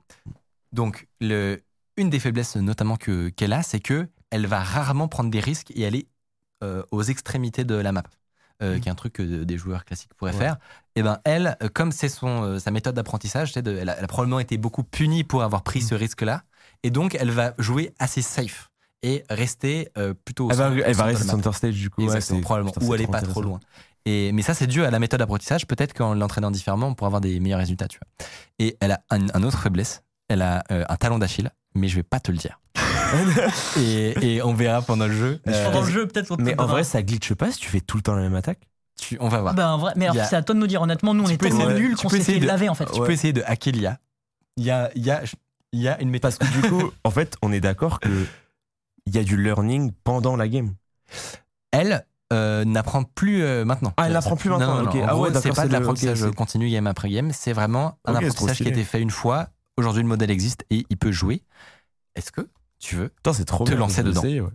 Donc le, une des faiblesses notamment que qu'elle a, c'est que elle va rarement prendre des risques et aller euh, aux extrémités de la map, euh, Mhm. qui est un truc que des joueurs classiques pourraient Ouais. faire. Et ben elle, euh, comme c'est son euh, sa méthode d'apprentissage, elle, a, elle a probablement été beaucoup punie pour avoir pris Mhm. ce risque-là, et donc elle va jouer assez safe et rester euh, plutôt. au Elle va, elle centre va rester center stage du coup. ouais, Exactement, probablement. Ou elle est pas trop loin. Et, mais ça, c'est dû à la méthode d'apprentissage. Peut-être qu'en l'entraînant différemment, on pourra avoir des meilleurs résultats. Tu vois. Et elle a un, un autre faiblesse. Elle a euh, un talon d'Achille, mais je vais pas te le dire. <laughs> et, et on verra pendant le jeu. Euh, Pendant le jeu, peut-être. Mais en vrai, ça glitche pas si tu fais tout le temps la même attaque. tu- on va voir. Bah, en vrai, mais alors, a- c'est à toi de nous dire. Honnêtement, nous, on est tellement nuls tu qu'on peux s'est fait essayer de- laver en fait. tu peux essayer de hacker l'IA. Il y a, il y, a, il y a une méthode. Parce que du coup, <laughs> en fait, on est d'accord que il y a du learning pendant la game. Elle euh, n'apprend plus euh, maintenant. Ah, elle n'apprend plus Non, maintenant, non, non. ok. En Ah ouais, c'est pas de l'apprentissage continu game après game. C'est vraiment un apprentissage qui a été fait une fois. Aujourd'hui, le modèle existe et il peut jouer. Est-ce que tu veux c'est trop Te bien, lancer dedans. essayer, ouais.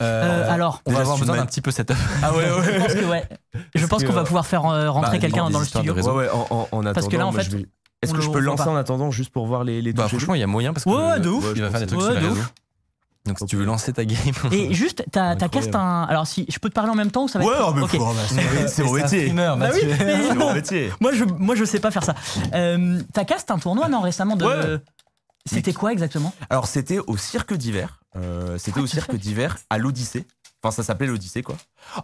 Euh, alors, on va avoir besoin d'un petit peu setup. Ah ouais, je pense que ouais. Je pense qu'on va pouvoir faire rentrer bah, quelqu'un dans le studio. réseau. Ouais, ouais, en, en, attendant, Parce que là, en fait, Est-ce que je peux lancer pas. en attendant juste pour voir les, les Bah, franchement, il y a moyen parce que Ouais, ouais, de ouf. il va Ouais, faire des trucs sur les Ouais, de réseaux. Donc si tu veux lancer ta game. Et <laughs> juste, t'as t'as cast un. Alors, si je peux te parler en même temps ou ça va Ouais, être. mais Ok. faut- oh, bah, <laughs> c'est- mon métier. streamer, Bah oui, <laughs> C'est non. mon métier. Moi, je, moi, je sais pas faire ça. Euh, T'as cast un tournoi, non, récemment de. Ouais. C'était quoi exactement? Alors, c'était au cirque d'hiver. Euh, c'était What au the cirque d'hiver à l'Odyssée. Enfin, ça s'appelait l'Odyssée, quoi.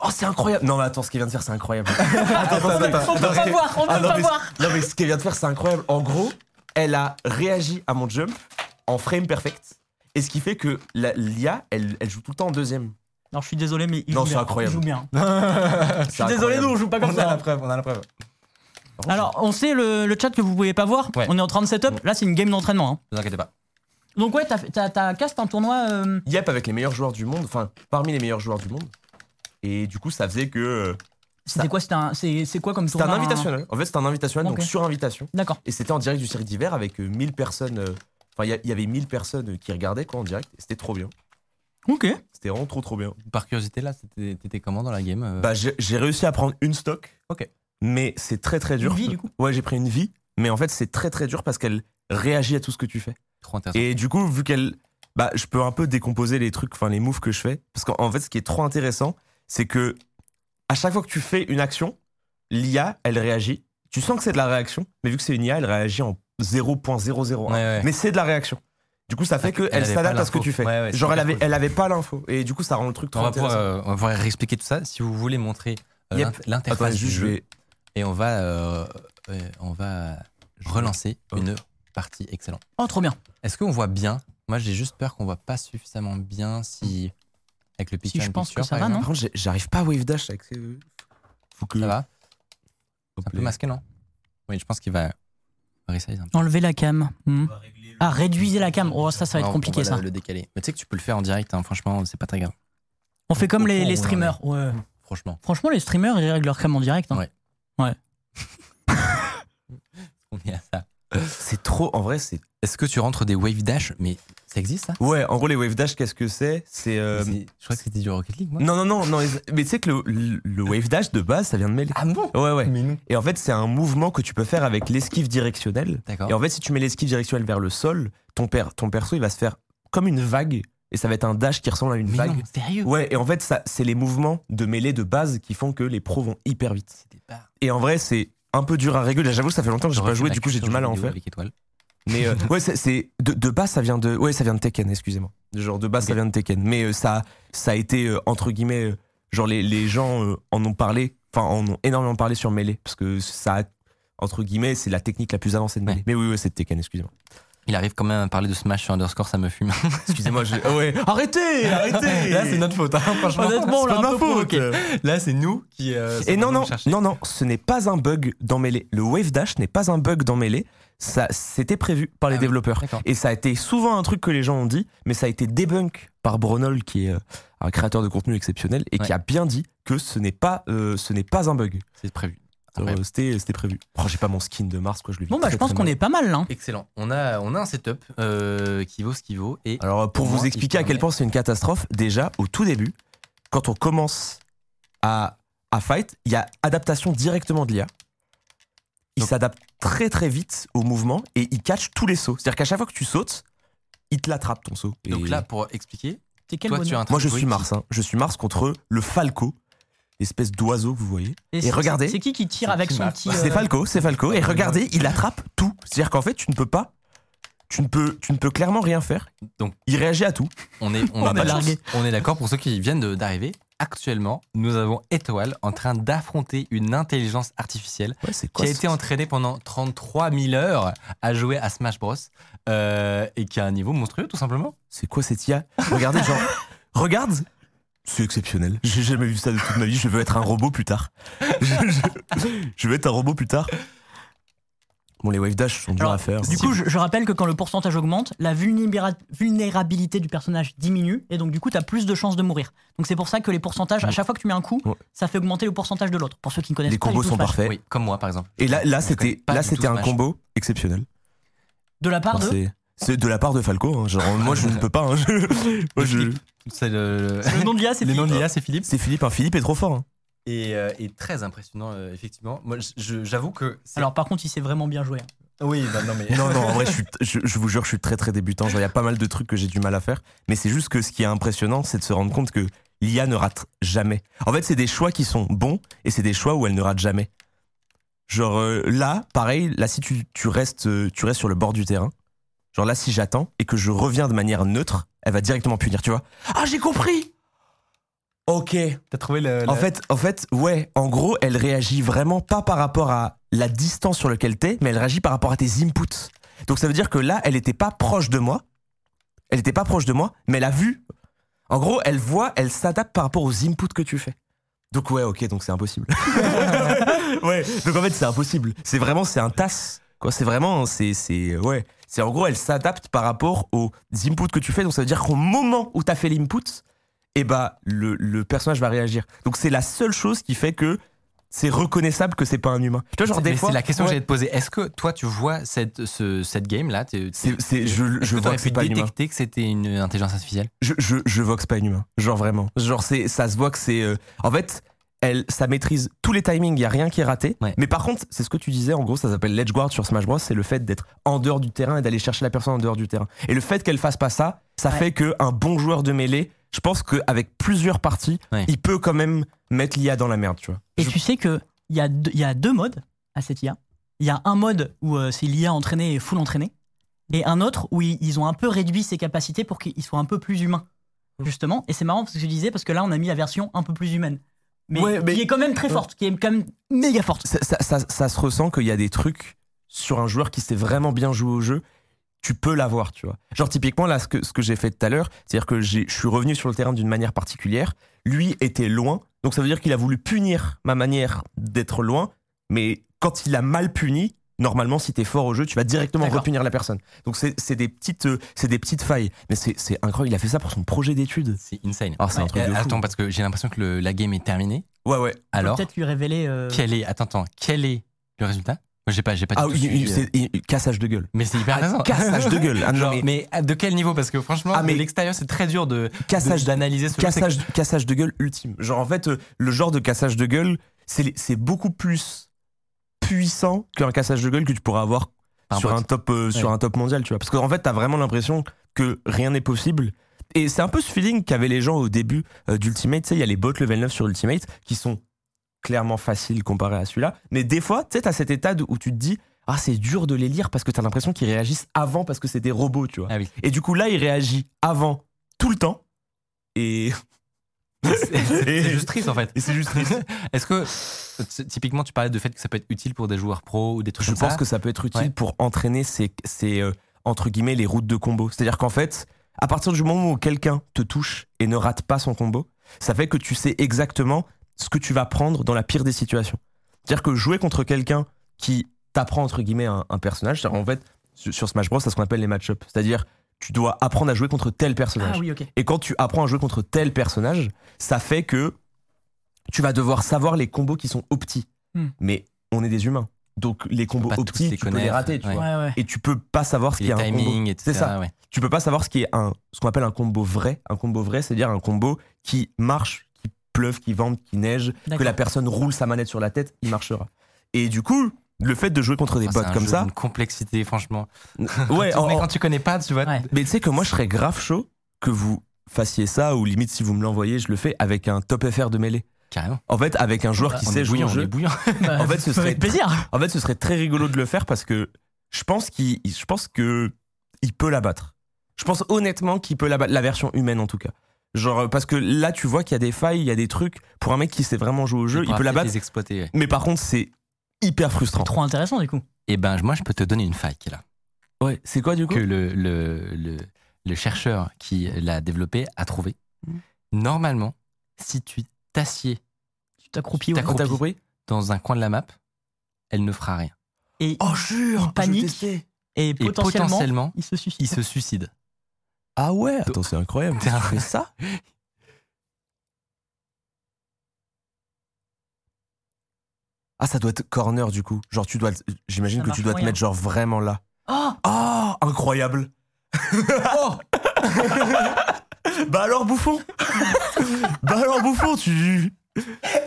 Oh, c'est incroyable. Non, mais attends, ce qu'il vient de faire, c'est incroyable. <laughs> attends, On peut pas voir, on peut non, pas mais- voir. Non, mais ce qu'elle vient de faire, c'est incroyable. En gros, elle a réagi à mon jump en frame perfect. Et ce qui fait que l'IA, elle, elle joue tout le temps en deuxième. Alors, je suis désolé, mais il Non, joue bien. incroyable. Il joue bien. <laughs> Je suis désolé, nous, on joue pas comme On a la ça. preuve, on a la preuve. Alors, on sait le, le chat que vous pouvez pas voir. Ouais. On est en train de setup. Là, c'est une game d'entraînement. hein. Ne vous inquiétez pas. Donc, ouais, t'as fait- t'as t'as cast un tournoi. euh, Yep, avec les meilleurs joueurs du monde, enfin, parmi les meilleurs joueurs du monde. Et du coup, ça faisait que. euh, C'était Ça- quoi C'était un- C'est c'est quoi comme C'était un tournoi invitationnel. En fait, c'était un invitationnel, donc sur invitation. D'accord. Et c'était en direct du cirque d'hiver avec euh, 1000 personnes. euh, Enfin, il y avait 1000 personnes qui regardaient, quoi, en direct. Et c'était trop bien. Ok. C'était vraiment trop, trop bien. Par curiosité, là, c'était- t'étais comment dans la game euh Bah, j'ai j'ai réussi à prendre une stock. Ok. Mais c'est très, très dur. Une vie, du coup Ouais, j'ai pris une vie. Mais en fait, c'est très, très dur parce qu'elle réagit à tout ce que tu fais. Trop intéressant. Et du coup, vu qu'elle. Bah, je peux un peu décomposer les trucs, enfin, les moves que je fais. Parce qu'en en fait, ce qui est trop intéressant, c'est que à chaque fois que tu fais une action, l'IA, elle réagit. Tu sens que c'est de la réaction, mais vu que c'est une IA, elle réagit en 0.001. Ouais, ouais. Mais c'est de la réaction. Du coup, ça fait Elle qu'elle s'adapte à ce que tu fais. Ouais, Genre, elle avait, cool. elle avait pas l'info. Et du coup, ça rend le truc trop on, va pouvoir, intéressant. euh, on va pouvoir réexpliquer tout ça si vous voulez montrer euh, Yep. l'interface du jeu. vais. Et on va, euh, on va relancer une partie excellente. Oh, trop bien. Est-ce qu'on voit bien? Moi, j'ai juste peur qu'on voit pas suffisamment bien si avec le picture. je in pense que ça va, exemple. non Par contre, j'ai- j'arrive pas à wave dash avec ces. Faut que. Ça va C'est un peu masqué, non? Oui, je pense qu'il va resize un peu. Enlever la cam. Hmm. Ah, réduisez la cam. Oh, ça, ça va être compliqué, on va ça. le, le décaler. Mais tu sais que tu peux le faire en direct, hein, franchement, c'est pas très grave. On fait comme les, streamers. Ouais. Franchement. Franchement, les streamers, ils règlent leur cam en direct. hein. Ouais. <laughs> On est à ça. C'est trop, en vrai, c'est. Est-ce que tu rentres des wave dash Mais ça existe ça? Ouais, en gros, les wave dash, qu'est-ce que c'est? C'est. euh, C'est- Je crois que c'était du Rocket League, moi. Non, non, non, non, mais tu sais que le, le- le wave dash de base, ça vient de mêler. Ah bon? Ouais, ouais. Mais non. Et en fait, c'est un mouvement que tu peux faire avec l'esquive directionnelle. D'accord. Et en fait, si tu mets l'esquive directionnelle vers le sol, ton, per- ton perso, il va se faire comme une vague. Et ça va être un dash qui ressemble à une Mais vague. non, sérieux? Ouais, et en fait, ça, c'est les mouvements de mêlée de base qui font que les pros vont hyper vite. Et en vrai, c'est un peu dur à réguler. J'avoue, ça fait longtemps que j'ai pas joué, du coup, j'ai du mal à en faire. Avec étoile. Mais euh, <laughs> ouais, c'est- de, de base, ça vient de ouais, ça vient de Tekken, excusez-moi. Genre de base, ça vient de Tekken. Mais euh, ça, ça a été euh, entre guillemets, genre les, les gens en ont parlé, enfin en ont énormément parlé sur Melee parce que ça, a, entre guillemets, c'est la technique la plus avancée de Melee. Ouais. Mais oui, oui, c'est de Tekken, excusez-moi. Il arrive quand même à parler de Smash sur underscore, ça me fume. <laughs> Excusez-moi, je... ah ouais, arrêtez, arrêtez. <laughs> Là, c'est notre faute, hein, franchement. Honnêtement, peu faute. Là, c'est nous qui. euh, Et non, non, non, non, ce n'est pas un bug dans Melee. Le wave dash n'est pas un bug dans Melee. Ça, c'était prévu par les Ah développeurs. Et ça a été souvent un truc que les gens ont dit, mais ça a été debunk par Bronol, qui est euh, un créateur de contenu exceptionnel, et qui a bien dit que ce n'est pas, euh, ce n'est pas un bug. C'est prévu. Euh. C'était, c'était prévu. Oh, j'ai pas mon skin de Mars, quoi, je le vis Bon, bah, très, je pense qu'on est pas mal là. hein. Excellent. On a, on a un setup euh, qui vaut ce qu'il vaut. Et Alors, pour vous expliquer à quel point c'est une catastrophe, déjà, au tout début, quand on commence à, à fight, il y a adaptation directement de l'IA. Il s'adapte très très vite au mouvement et il catch tous les sauts. C'est-à-dire qu'à chaque fois que tu sautes, il te l'attrape ton saut. donc là, pour expliquer, toi, tu as un Moi, je suis Mars. hein. Je suis Mars contre le Falco, l'espèce d'oiseau que vous voyez. Et, c'est- regardez, C'est qui qui tire avec son petit. c'est euh, Falco, c'est Falco. Et regardez, il attrape tout. C'est-à-dire qu'en fait, tu ne peux pas, tu ne peux, tu ne peux clairement rien faire. Donc- il réagit à tout. On est, on <laughs> On a est largué. On est d'accord pour ceux qui viennent de- d'arriver. Actuellement, nous avons Étoile en train d'affronter une intelligence artificielle Ouais, qui a été entraînée pendant 33 000 heures à jouer à Smash Bros. euh, et qui a un niveau monstrueux, tout simplement. C'est quoi cette IA Regardez, genre, <laughs> regarde C'est exceptionnel. J'ai jamais vu ça de toute ma vie. Je veux être un robot plus tard. <laughs> Je, je- je veux être un robot plus tard. Bon, les wave dash sont durs à faire. Du coup, je, je rappelle que quand le pourcentage augmente, la vulnéra- vulnérabilité du personnage diminue et donc du coup, tu as plus de chances de mourir. Donc c'est pour ça que les pourcentages, à chaque fois que tu mets un coup, Ouais. ça fait augmenter le pourcentage de l'autre. Pour ceux qui ne connaissent les pas du combos sont Smash. parfaits. Oui, comme moi, par exemple. Et là, là, c'était, là, c'était un Smash. combo exceptionnel. De la part Enfin, de. c'est, c'est de la part de Falco. hein. Genre, moi, je ne peux pas. hein. Je- moi, je- <laughs> C'est le, Le nom de l'IA, c'est <laughs> les noms Philippe. d'IA, c'est Philippe. c'est Philippe. hein. Philippe est trop fort. hein. Et, euh, et très impressionnant, euh, effectivement. Moi, j'avoue que. c'est- Alors par contre, il sait vraiment bien jouer. hein. oui, bah, non, mais. <laughs> Non, non, en vrai, je, suis, <laughs> je, je vous jure, je suis très très débutant. Genre, il y a pas mal de trucs que j'ai du mal à faire. Mais c'est juste que ce qui est impressionnant, c'est de se rendre compte que l'IA ne rate jamais. En fait, c'est des choix qui sont bons et c'est des choix où elle ne rate jamais. Genre euh, là, pareil, là, si tu, tu, restes, euh, tu restes sur le bord du terrain, genre là, si j'attends et que je reviens de manière neutre, elle va directement punir, tu vois. Ah, j'ai compris Ok. T'as trouvé le. En fait, en fait, ouais, en gros, elle réagit vraiment pas par rapport à la distance sur laquelle t'es, mais elle réagit par rapport à tes inputs. Donc ça veut dire que là, elle était pas proche de moi. Elle était pas proche de moi, mais elle a vu. En gros, elle voit, elle s'adapte par rapport aux inputs que tu fais. Donc ouais, ok, donc c'est impossible. <laughs> ouais, donc en fait, c'est impossible. C'est vraiment, c'est un tasse. Quoi, c'est vraiment, c'est, c'est, ouais. C'est en gros, elle s'adapte par rapport aux inputs que tu fais. Donc ça veut dire qu'au moment où t'as fait l'input, et bah le, le personnage va réagir. Donc c'est la seule chose qui fait que c'est reconnaissable que c'est pas un humain. Tu vois, genre C'est- des fois. c'est la question que j'allais te poser. Est-ce que toi, tu vois cette, ce, cette game là t'es- c'est, c'est- je, je que pu c'est pas un humain. détecter que c'était une intelligence artificielle? Je, je, je vox pas un humain. Genre vraiment. Genre c'est, ça se voit que c'est. euh, en fait, elle, ça maîtrise tous les timings, il y a rien qui est raté. Ouais. Mais par contre, c'est ce que tu disais, en gros, ça s'appelle l'edge guard sur Smash Bros. C'est le fait d'être en dehors du terrain et d'aller chercher la personne en dehors du terrain. Et le fait qu'elle fasse pas ça, ça Ouais. fait qu'un bon joueur de mêlée, je pense qu'avec plusieurs parties, Ouais. il peut quand même mettre l'IA dans la merde, tu vois. Et Je- tu sais que il y, a deux- y a deux modes à cette IA. Il y a un mode où euh, c'est l'IA entraînée et full entraînée, et un autre où ils, ils ont un peu réduit ses capacités pour qu'il soit un peu plus humain, justement. Et c'est marrant parce que je disais parce que là on a mis la version un peu plus humaine, mais, Ouais, mais- qui est quand même très forte, qui est quand même méga forte. ça, ça- ça- ça se ressent qu'il y a des trucs sur un joueur qui sait vraiment bien jouer au jeu. Tu peux l'avoir, tu vois. Genre, typiquement, là, ce que, ce que j'ai fait tout à l'heure, c'est-à-dire que je suis revenu sur le terrain d'une manière particulière. Lui était loin. Donc, ça veut dire qu'il a voulu punir ma manière d'être loin. Mais quand il a mal puni, normalement, si t'es fort au jeu, tu vas directement repunir la personne. Donc, c'est c'est des, petites, euh, c'est des petites failles. Mais c'est c'est incroyable. Il a fait ça pour son projet d'études. C'est insane. Ah, c'est un truc de fou. Attends, parce que j'ai l'impression que le- la game est terminée. Ouais, ouais. Alors, peut-être lui révéler. euh, quel est, attends, attends, quel est le résultat? J'ai pas, j'ai pas. Ah oui, euh. cassage de gueule. Mais c'est hyper Ah, intéressant. cassage de gueule. <laughs> Ah, non, Genre, mais- mais... de quel niveau? Parce que franchement, Ah, mais- l'extérieur, c'est très dur de Cassage d'analyser ce cassage, cassage de gueule ultime. Genre en fait, euh, le genre de cassage de gueule, c'est beaucoup plus puissant qu'un cassage de gueule que tu pourras avoir sur un top euh, sur un top mondial, tu vois. Parce qu'en fait, t'as vraiment l'impression que rien n'est possible. Et c'est un peu ce feeling qu'avaient les gens au début euh, d'Ultimate. Tu sais, il y a les bots level 9 sur Ultimate qui sont clairement faciles comparés à celui-là. Mais des fois, tu sais, t'as cet état où tu te dis, ah, c'est dur de les lire parce que t'as l'impression qu'ils réagissent avant parce que c'est des robots, tu vois. Ah oui. Et du coup, là, il réagit avant tout le temps. Et. C'est juste triste en fait. Et c'est juste triste. <laughs> Est-ce que typiquement tu parlais de fait que ça peut être utile pour des joueurs pros ou des trucs Je comme pense ça que ça peut être utile Ouais. pour entraîner ces, ces, euh, entre guillemets, les routes de combo. C'est-à-dire qu'en fait, à partir du moment où quelqu'un te touche et ne rate pas son combo, ça fait que tu sais exactement ce que tu vas prendre dans la pire des situations. C'est-à-dire que jouer contre quelqu'un qui t'apprend, entre guillemets, un, un personnage, c'est-à-dire en fait, sur Smash Bros, c'est ce qu'on appelle les match-ups. C'est-à-dire, tu dois apprendre à jouer contre tel personnage. Ah oui. Et quand tu apprends à jouer contre tel personnage, ça fait que tu vas devoir savoir les combos qui sont optis. Hmm. Mais on est des humains. Donc les combos les tu peux les rater, tu ouais. vois. Ouais, ouais. Et tu peux pas savoir ce qui est un combo. C'est ça. ouais. Tu peux pas savoir ce qui est un ce qu'on appelle un combo vrai. Un combo vrai, c'est-à-dire un combo qui marche, qui pleuve, qui vente, qui neige, que la personne roule sa manette sur la tête, il marchera. Et du coup, le fait de jouer contre des Oh, bots un comme jeu ça, d'une complexité franchement. <laughs> ouais, Mais en- quand tu connais pas, tu vois. Ouais. Mais tu sais que moi, je serais grave chaud que vous fassiez ça, ou limite, si vous me l'envoyez, je le fais avec un top FR de mêlée. Carrément. En fait, avec un joueur qui On sait jouer est jeu. bouillant. Bah, <laughs> En fait, ce serait plaisir. En fait, ce serait très rigolo de le faire parce que je pense qu'il, je pense que il peut la battre. Je pense honnêtement qu'il peut la battre, la version humaine en tout cas. Genre parce que là, tu vois qu'il y a des failles, il y a des trucs. Pour un mec qui sait vraiment jouer au jeu, il peut la battre. les exploiter. ouais. Mais par contre, c'est hyper frustrant. Trop intéressant du coup. Et ben moi je peux te donner une faille qui est là. Ouais, c'est quoi du coup? Que le, le, le, le chercheur qui l'a développé a trouvé. Normalement, si tu t'assieds Tu t'accroupis. ouais. Quand t'as compris dans un coin de la map, elle ne fera rien. Et, Oh jure, Il panique. et potentiellement, il se suicide. il se suicide. Ah ouais, attends, c'est incroyable. Tu fais ça <laughs> Ah, ça doit être corner du coup. Genre, tu dois, j'imagine que tu dois te mettre genre vraiment là. Oh Oh, incroyable. Oh. <laughs> <laughs> bah alors bouffon. <laughs> bah alors bouffon, tu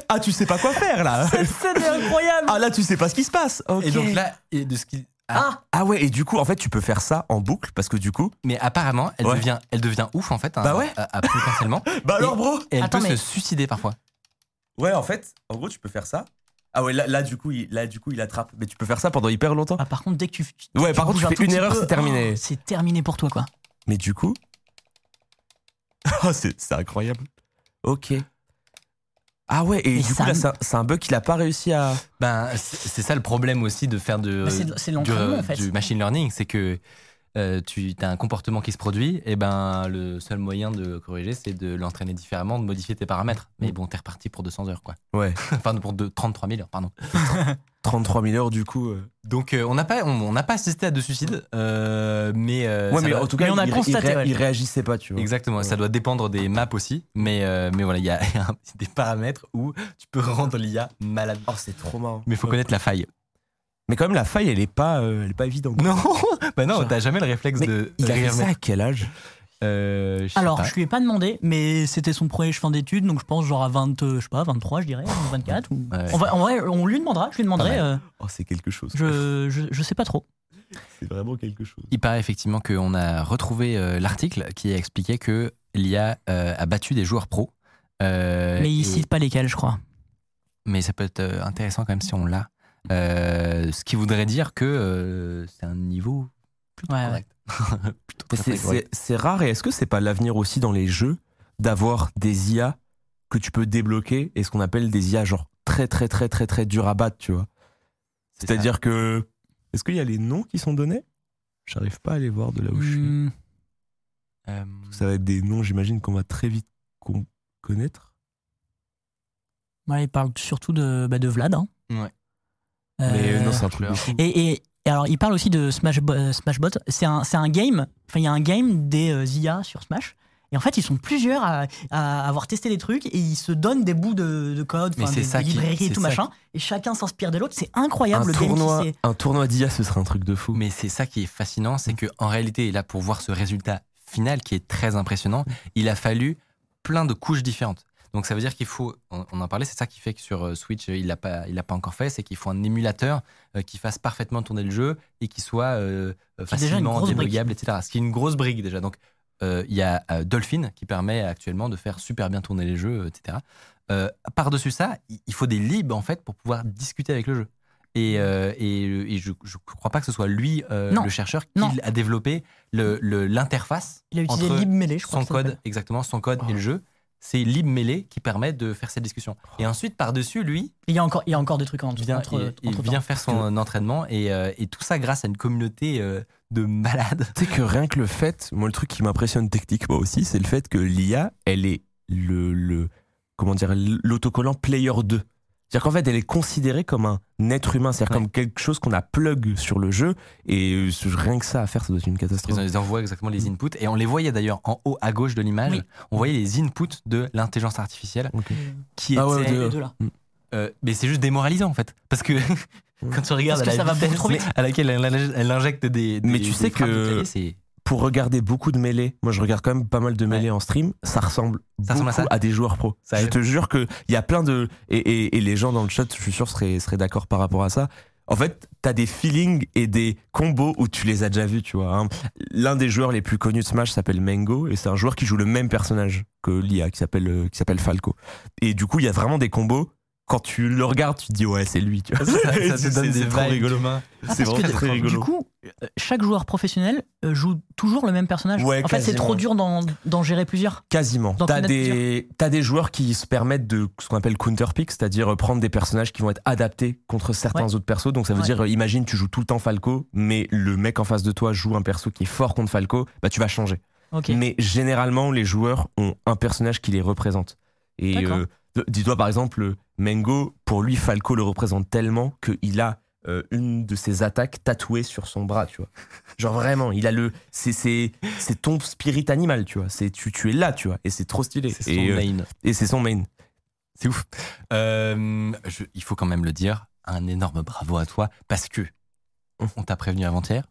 Ah, tu sais pas quoi faire là. Cette scène est incroyable Ah là, tu sais pas ce qui se passe. Ok. Et donc là, et de ce qui... Ah Ah ouais, et du coup, en fait, tu peux faire ça en boucle parce que du coup, Mais apparemment, elle, Ouais. devient, elle devient ouf en fait, hein, Bah ouais. à- à- potentiellement. <laughs> bah alors bro. Et elle Attends, peut mais- se suicider parfois. Ouais, en fait, en gros, tu peux faire ça. Ah ouais, là, là du coup, il, là du coup, il attrape. Mais tu peux faire ça pendant hyper longtemps. Ah, par contre, dès que tu. tu- Ouais, par contre, bouges tu un fais tout une petit erreur, peu, c'est terminé. oh, c'est terminé pour toi, quoi. Mais du coup, <laughs> oh, c'est c'est incroyable. Ok. Ah ouais, et, Et du ça- coup là, c'est un- bug qu'il a pas réussi à. Ben, c'est ça le problème aussi de faire de, Bah, c'est de- du, en fait. du machine learning, c'est que euh, tu as un comportement qui se produit, et ben le seul moyen de le corriger, c'est de l'entraîner différemment, de modifier tes paramètres. Mais bon, t'es reparti pour 200 heures, quoi. Ouais. <laughs> enfin, pour deux- 33 000 heures, pardon. <laughs> 33 000 heures du coup. euh. Donc, euh, on n'a pas, on, on n'a pas assisté à de suicides, euh, mais euh, Ouais, ça mais doit- en tout cas, mais on a il, il constaté, ré- ouais. il réagissait pas, tu vois. Exactement, ça doit dépendre des maps aussi, mais, euh, mais voilà, il y a <laughs> des paramètres où tu peux rendre l'IA malade. Oh, c'est trop marrant. Mais il faut connaître la faille. Mais quand même, la faille, elle est pas, euh, elle est pas évidente. Non, <laughs> bah non, Genre- t'as jamais le réflexe Mais de il a fait rire, ça à quel âge? Euh, je Alors, pas. je lui ai pas demandé, mais c'était son premier fin d'études, donc je pense genre à 20, euh, je sais pas, 23, je dirais, ou 24. Ou... Ouais. En, vrai, en vrai, on lui demandera, je lui demanderai. Euh, Oh, c'est quelque chose. je, je, je sais pas trop. C'est vraiment quelque chose. Il paraît effectivement qu'on a retrouvé euh, l'article qui expliquait que l'IA euh, a battu des joueurs pros. Euh, mais il et- cite pas lesquels, je crois. mais ça peut être intéressant quand même si on l'a. Euh, ce qui voudrait dire que euh, c'est un niveau plutôt Ouais, correct. <laughs> C'est rare et est-ce que c'est pas l'avenir aussi dans les jeux d'avoir des IA que tu peux débloquer et ce qu'on appelle des IA genre très très très très très dur à battre, tu vois? C'est C'est-à-dire que est-ce qu'il y a les noms qui sont donnés? J'arrive pas à les voir de là où je suis. Hmm, ça. Euh, Ça va être des noms, j'imagine qu'on va très vite con- connaître. ouais, il parle surtout de, bah, de Vlad. hein. Ouais. Mais Euh, non, c'est un truc de fleur. fou. Et, et- et alors, il parle aussi de Smash, euh, Smashbot. C'est un, c'est un game. Enfin, il y a un game des euh, IA sur Smash. Et en fait, ils sont plusieurs à, à avoir testé des trucs et ils se donnent des bouts de, de code, des, qui- librairies et tout machin. Et chacun s'inspire de l'autre. C'est incroyable Un le tournoi, un tournoi d'IA, ce serait un truc de fou. Mais c'est ça qui est fascinant, c'est que en réalité, là, pour voir ce résultat final qui est très impressionnant, il a fallu plein de couches différentes. Donc ça veut dire qu'il faut, on, on en parlait, c'est ça qui fait que sur euh, Switch, euh, il l'a pas, il l'a pas encore fait, c'est qu'il faut un émulateur euh, qui fasse parfaitement tourner le jeu et qui soit facilement débuggable, etc. Ce qui est une grosse brique déjà. Donc euh, il y a euh, Dolphin qui permet actuellement de faire super bien tourner les jeux, etc. Euh, Par-dessus ça, il faut des libs en fait pour pouvoir discuter avec le jeu. Et, et, et je ne crois pas que ce soit lui, le chercheur, qui Non. a développé le- le- l'interface Il a utilisé entre LibMelee, je crois. son code, exactement, son code Oh. et le jeu. C'est LibMelee qui permet de faire cette discussion. Et ensuite, par-dessus, lui, Il y a encore, il y a encore des trucs en vient, entre, il- vient temps. faire son entraînement et, euh, et tout ça grâce à une communauté euh, de malades. Tu sais que rien que le fait, moi le truc qui m'impressionne techniquement aussi, c'est le fait que l'IA, elle est le, le comment dire, l'autocollant player 2. C'est-à-dire qu'en fait, elle est considérée comme un être humain, c'est-à-dire Ouais. comme quelque chose qu'on a plug sur le jeu, et euh, rien que ça à faire, ça doit être une catastrophe. Ils envoient exactement les inputs. Et on les voyait d'ailleurs en haut à gauche de l'image. Oui. On voyait les inputs de l'intelligence artificielle Ok. qui Ah ouais, de- là. Euh, mais c'est juste démoralisant en fait. Parce que <laughs> quand tu regardes à la ça va vitesse trop vite. à laquelle elle, injecte- elle injecte des, des- Mais tu des sais que- Pour regarder beaucoup de mêlées, moi je regarde quand même pas mal de mêlées en stream, ça ressemble Ça ressemble à beaucoup des joueurs pro. Ça je aide. te jure qu'il y a plein de... Et, et- et les gens dans le chat, je suis sûr, seraient, seraient d'accord par rapport à ça. En fait, t'as des feelings et des combos où tu les as déjà vus, tu vois. hein. L'un des joueurs les plus connus de Smash s'appelle Mango et c'est un joueur qui joue le même personnage que l'IA qui s'appelle euh, qui s'appelle Falco. Et du coup, il y a vraiment des combos. Quand tu le regardes, tu te dis ouais, c'est lui. Tu vois. <laughs> ça, ça te C'est- donne des trop rigolo. Ah, C'est vraiment que très Du rigolo. coup, euh, chaque joueur professionnel euh, joue toujours le même personnage. Ouais, en fait, c'est quasiment. trop dur d'en gérer plusieurs. Quasiment. T'as des, t'as des joueurs qui se permettent de ce qu'on appelle counter pick, c'est-à-dire euh, prendre des personnages qui vont être adaptés contre certains Ouais. autres persos. Donc ça veut Ouais. dire, imagine, tu joues tout le temps Falco, mais le mec en face de toi joue un perso qui est fort contre Falco, bah tu vas changer. Ok. Mais généralement, les joueurs ont un personnage qui les représente. Et dis-toi par exemple, Mengo, pour lui, Falco le représente tellement qu'il a euh, une de ses attaques tatouée sur son bras, tu vois. Genre vraiment, il a le, c'est ton spirit animal, tu vois. C'est tu tu es là, tu vois, et c'est trop stylé. C'est son euh, main. et c'est son main. C'est ouf. Euh, je- il faut quand même le dire, un énorme bravo à toi parce que on t'a prévenu avant-hier.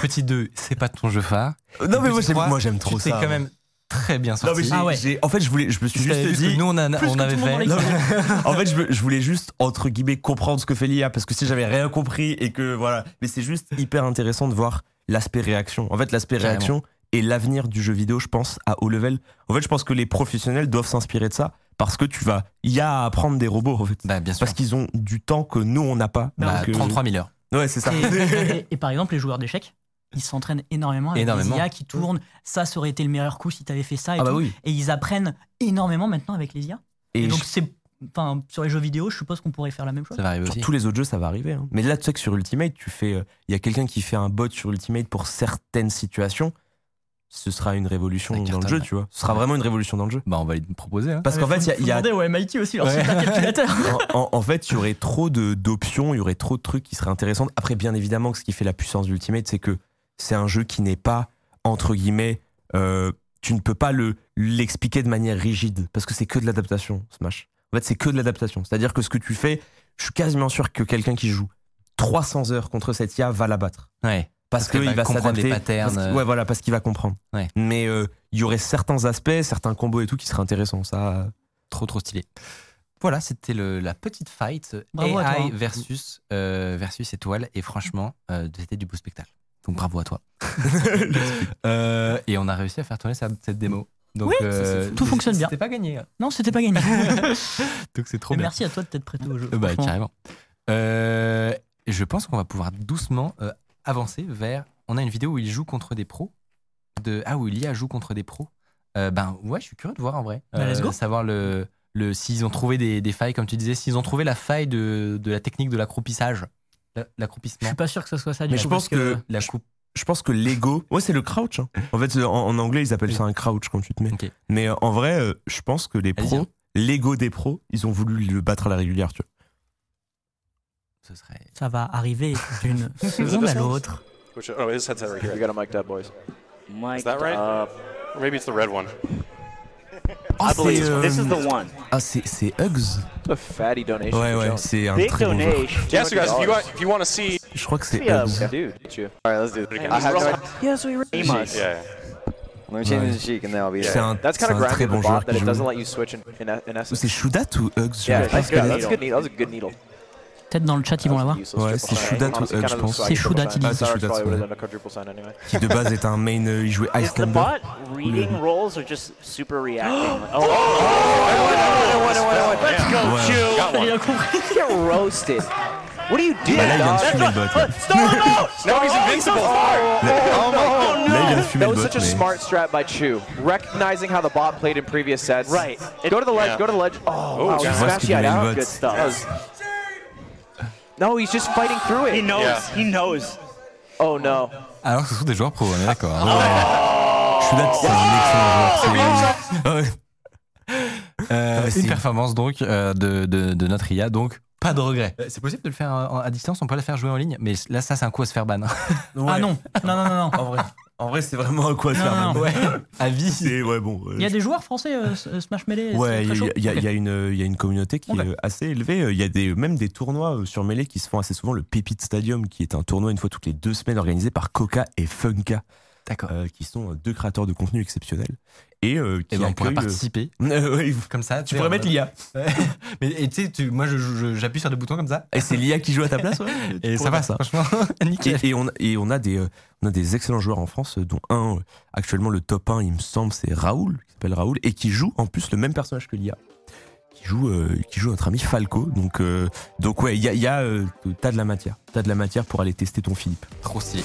Petit 2, c'est pas ton jeu phare. Non mais moi j'aime, trop tu ça. quand même très bien Non sorti. mais Ah ouais. en fait je voulais, je me suis juste dit. nous on, a- on avait fait. Non, <laughs> en fait, je je voulais juste, entre guillemets, comprendre ce que fait l'IA, parce que si j'avais rien compris et que voilà. Mais c'est juste hyper intéressant de voir l'aspect réaction. En fait, l'aspect réaction est l'avenir du jeu vidéo, je pense, à haut level. En fait, je pense que les professionnels doivent s'inspirer de ça, parce que tu vas, il y a à apprendre des robots, en fait. Bah, bien sûr. Parce qu'ils ont du temps que nous, on n'a pas. Bah, Donc, euh, 33 000 heures. Ouais, c'est ça. Et, et- et <laughs> par exemple, les joueurs d'échecs, ils s'entraînent énormément avec Énormément. des IA qui tournent. Ça, ça aurait été le meilleur coup si tu avais fait ça. Et, Ah bah tout. oui. et ils apprennent énormément maintenant avec les IA. Et, Et donc, je- c'est. Enfin, sur les jeux vidéo, je suppose qu'on pourrait faire la même chose. Ça va arriver sur aussi. tous les autres jeux, ça va arriver. hein. Mais là, tu sais que sur Ultimate, tu fais, euh, il y a quelqu'un qui fait un bot sur Ultimate pour certaines situations. Ce sera une révolution dans le jeu, tu vois. Ce sera vraiment une révolution dans le jeu. Bah, on va lui proposer. hein. Parce qu'en fait, il y a- il y a, au MIT aussi leur Ouais. supercalculateur. <laughs> en, en- en fait, il y aurait trop de- d'options, il y aurait trop de trucs qui seraient intéressants. Après, bien évidemment, que ce qui fait la puissance d'Ultimate, c'est que c'est un jeu qui n'est pas, entre guillemets, euh, tu ne peux pas le l'expliquer de manière rigide, parce que c'est que de l'adaptation, Smash. En fait, c'est que de l'adaptation. C'est-à-dire que ce que tu fais, je suis quasiment sûr que quelqu'un qui joue 300 heures contre cette IA va la battre. Ouais. Parce, qu'il va va comprendre s'adapter. les patterns, parce ouais, voilà, parce qu'il va comprendre. Ouais. Mais euh, il y aurait certains aspects, certains combos et tout qui seraient intéressants. Ça, Trop, trop stylé. Voilà, c'était le- la petite fight Bravo AI versus, euh, versus étoile. Et franchement, euh, c'était du beau spectacle. Donc bravo à toi. <laughs> <laughs> Euh, et on a réussi à faire tourner cette, démo. Donc, Oui, euh, tout fonctionne bien. C'était pas gagné. hein. Non, c'était pas gagné. <laughs> Donc c'est trop Et bien. merci à toi de t'être prêté au jeu. Euh, Bah, carrément. Euh, je pense qu'on va pouvoir doucement euh, avancer vers. On a une vidéo où il joue contre des pros. De... Ah, où Ilia joue contre des pros. Euh, ben ouais, je suis curieux de voir en vrai. Bah, let's go. Savoir le, le, s'ils ont trouvé des, des failles, comme tu disais, s'ils ont trouvé la faille de, de la technique de l'accroupissage. La- Je L'accroupissement. suis pas sûr que ce soit ça. du Mais coup, je pense parce que La coupe. je pense que l'ego, ouais, c'est le crouch. hein. En fait, en, en anglais, ils appellent ça un crouch quand tu te mets. Ok. Mais euh, en vrai, euh, je pense que les pros, hein. l'ego des pros, ils ont voulu le battre à la régulière. Tu vois. Ce serait. ça va arriver d'une <laughs> seconde à l'autre. Oh, his headset right here. You got a mic'd up, boys. Mike, Is that right? uh, Or maybe it's the red one. Oh, I believe c'est, this is euh, the one. Ah, c'est c'est Hugs A fatty donation. Ouais, for ouais, Jones. c'est un Big très bon joueur. donation. Yeah, so guys, if you want, if you want to see, Je crois que c'est Hugs. Dude, get you. All right, let's do it. again, I have no Russell- idea. Yeah, so yeah. Let me change Ouais. the cheek and then I'll be there. un, That's kind of un grand bon the bot that it doesn't let you switch in, in, in essence. C'est Shudat ou Hugs Yeah, that's good. That's a good needle. That was a good needle. Peut-être dans le chat, ils vont l'avoir. Ouais, c'est. Shudat ou Hug, je pense. C'est Shudat, il dit. Ah, c'est Shudat, ouais. Qui de base est un main, euh, il jouait Icelander. bot reading rolls or just super reacting? oh, Let's go, Ouais. Chew. Got one. Rien compris. Get roasted. What do you do? Bah là, il vient de fumer le bot. là. Now he's invincible. Là, il vient de fumer That le was bot. such a mais- smart strat by Chu. Recognizing how the bot played in previous sets. Right. Go to the ledge, Yeah. go to the ledge. Oh, wow. The out. le bot. good stuff. No, he's just fighting through He it. knows. Yeah. He knows. Oh no. Alors que ce sont des joueurs pro, on est d'accord. Shudat, c'est un excellent joueur. Euh, Ouais, une c'est- performance donc euh, de, de, de notre IA, donc pas de regret. Euh, C'est possible de le faire en- à distance, on peut la faire jouer en ligne, mais là ça c'est un coup à se faire ban. <laughs> Ah Ouais. non, non, non, non. non. En vrai, en vrai c'est vraiment un coup à se Non, faire. non. Ouais, <laughs> à vie. C'est ouais bon. euh, Il y a des joueurs français euh, Smash Melee Ouais, il y, y a- Ok. il y a une il y a une communauté qui est assez élevée. Il y a des même des tournois euh, sur Melee qui se font assez souvent. Le Pépite Stadium, qui est un tournoi une fois toutes les deux semaines organisé par Coca et Funka, D'accord. euh, qui sont euh, deux créateurs de contenu exceptionnels et euh, qui Et ben on pourrait euh, participer. euh, <laughs> ouais, Comme ça, tu pourrais mettre l'IA. <laughs> Mais et tu sais, moi j'appuie sur des boutons comme ça. Et c'est l'IA qui joue à ta place, ouais. <laughs> Et ça va, faire franchement, nickel. Et, et on, et on a des, euh, on a des excellents joueurs en France, dont un, actuellement le top 1, il me semble, c'est Raoul, qui s'appelle Raoul, et qui joue en plus le même personnage que l'IA. Qui joue, euh, qui joue notre ami Falco. Donc, euh, donc ouais, il y a, y a, euh, t'as de la matière. T'as de la matière pour aller tester ton Philippe. Trop stylé.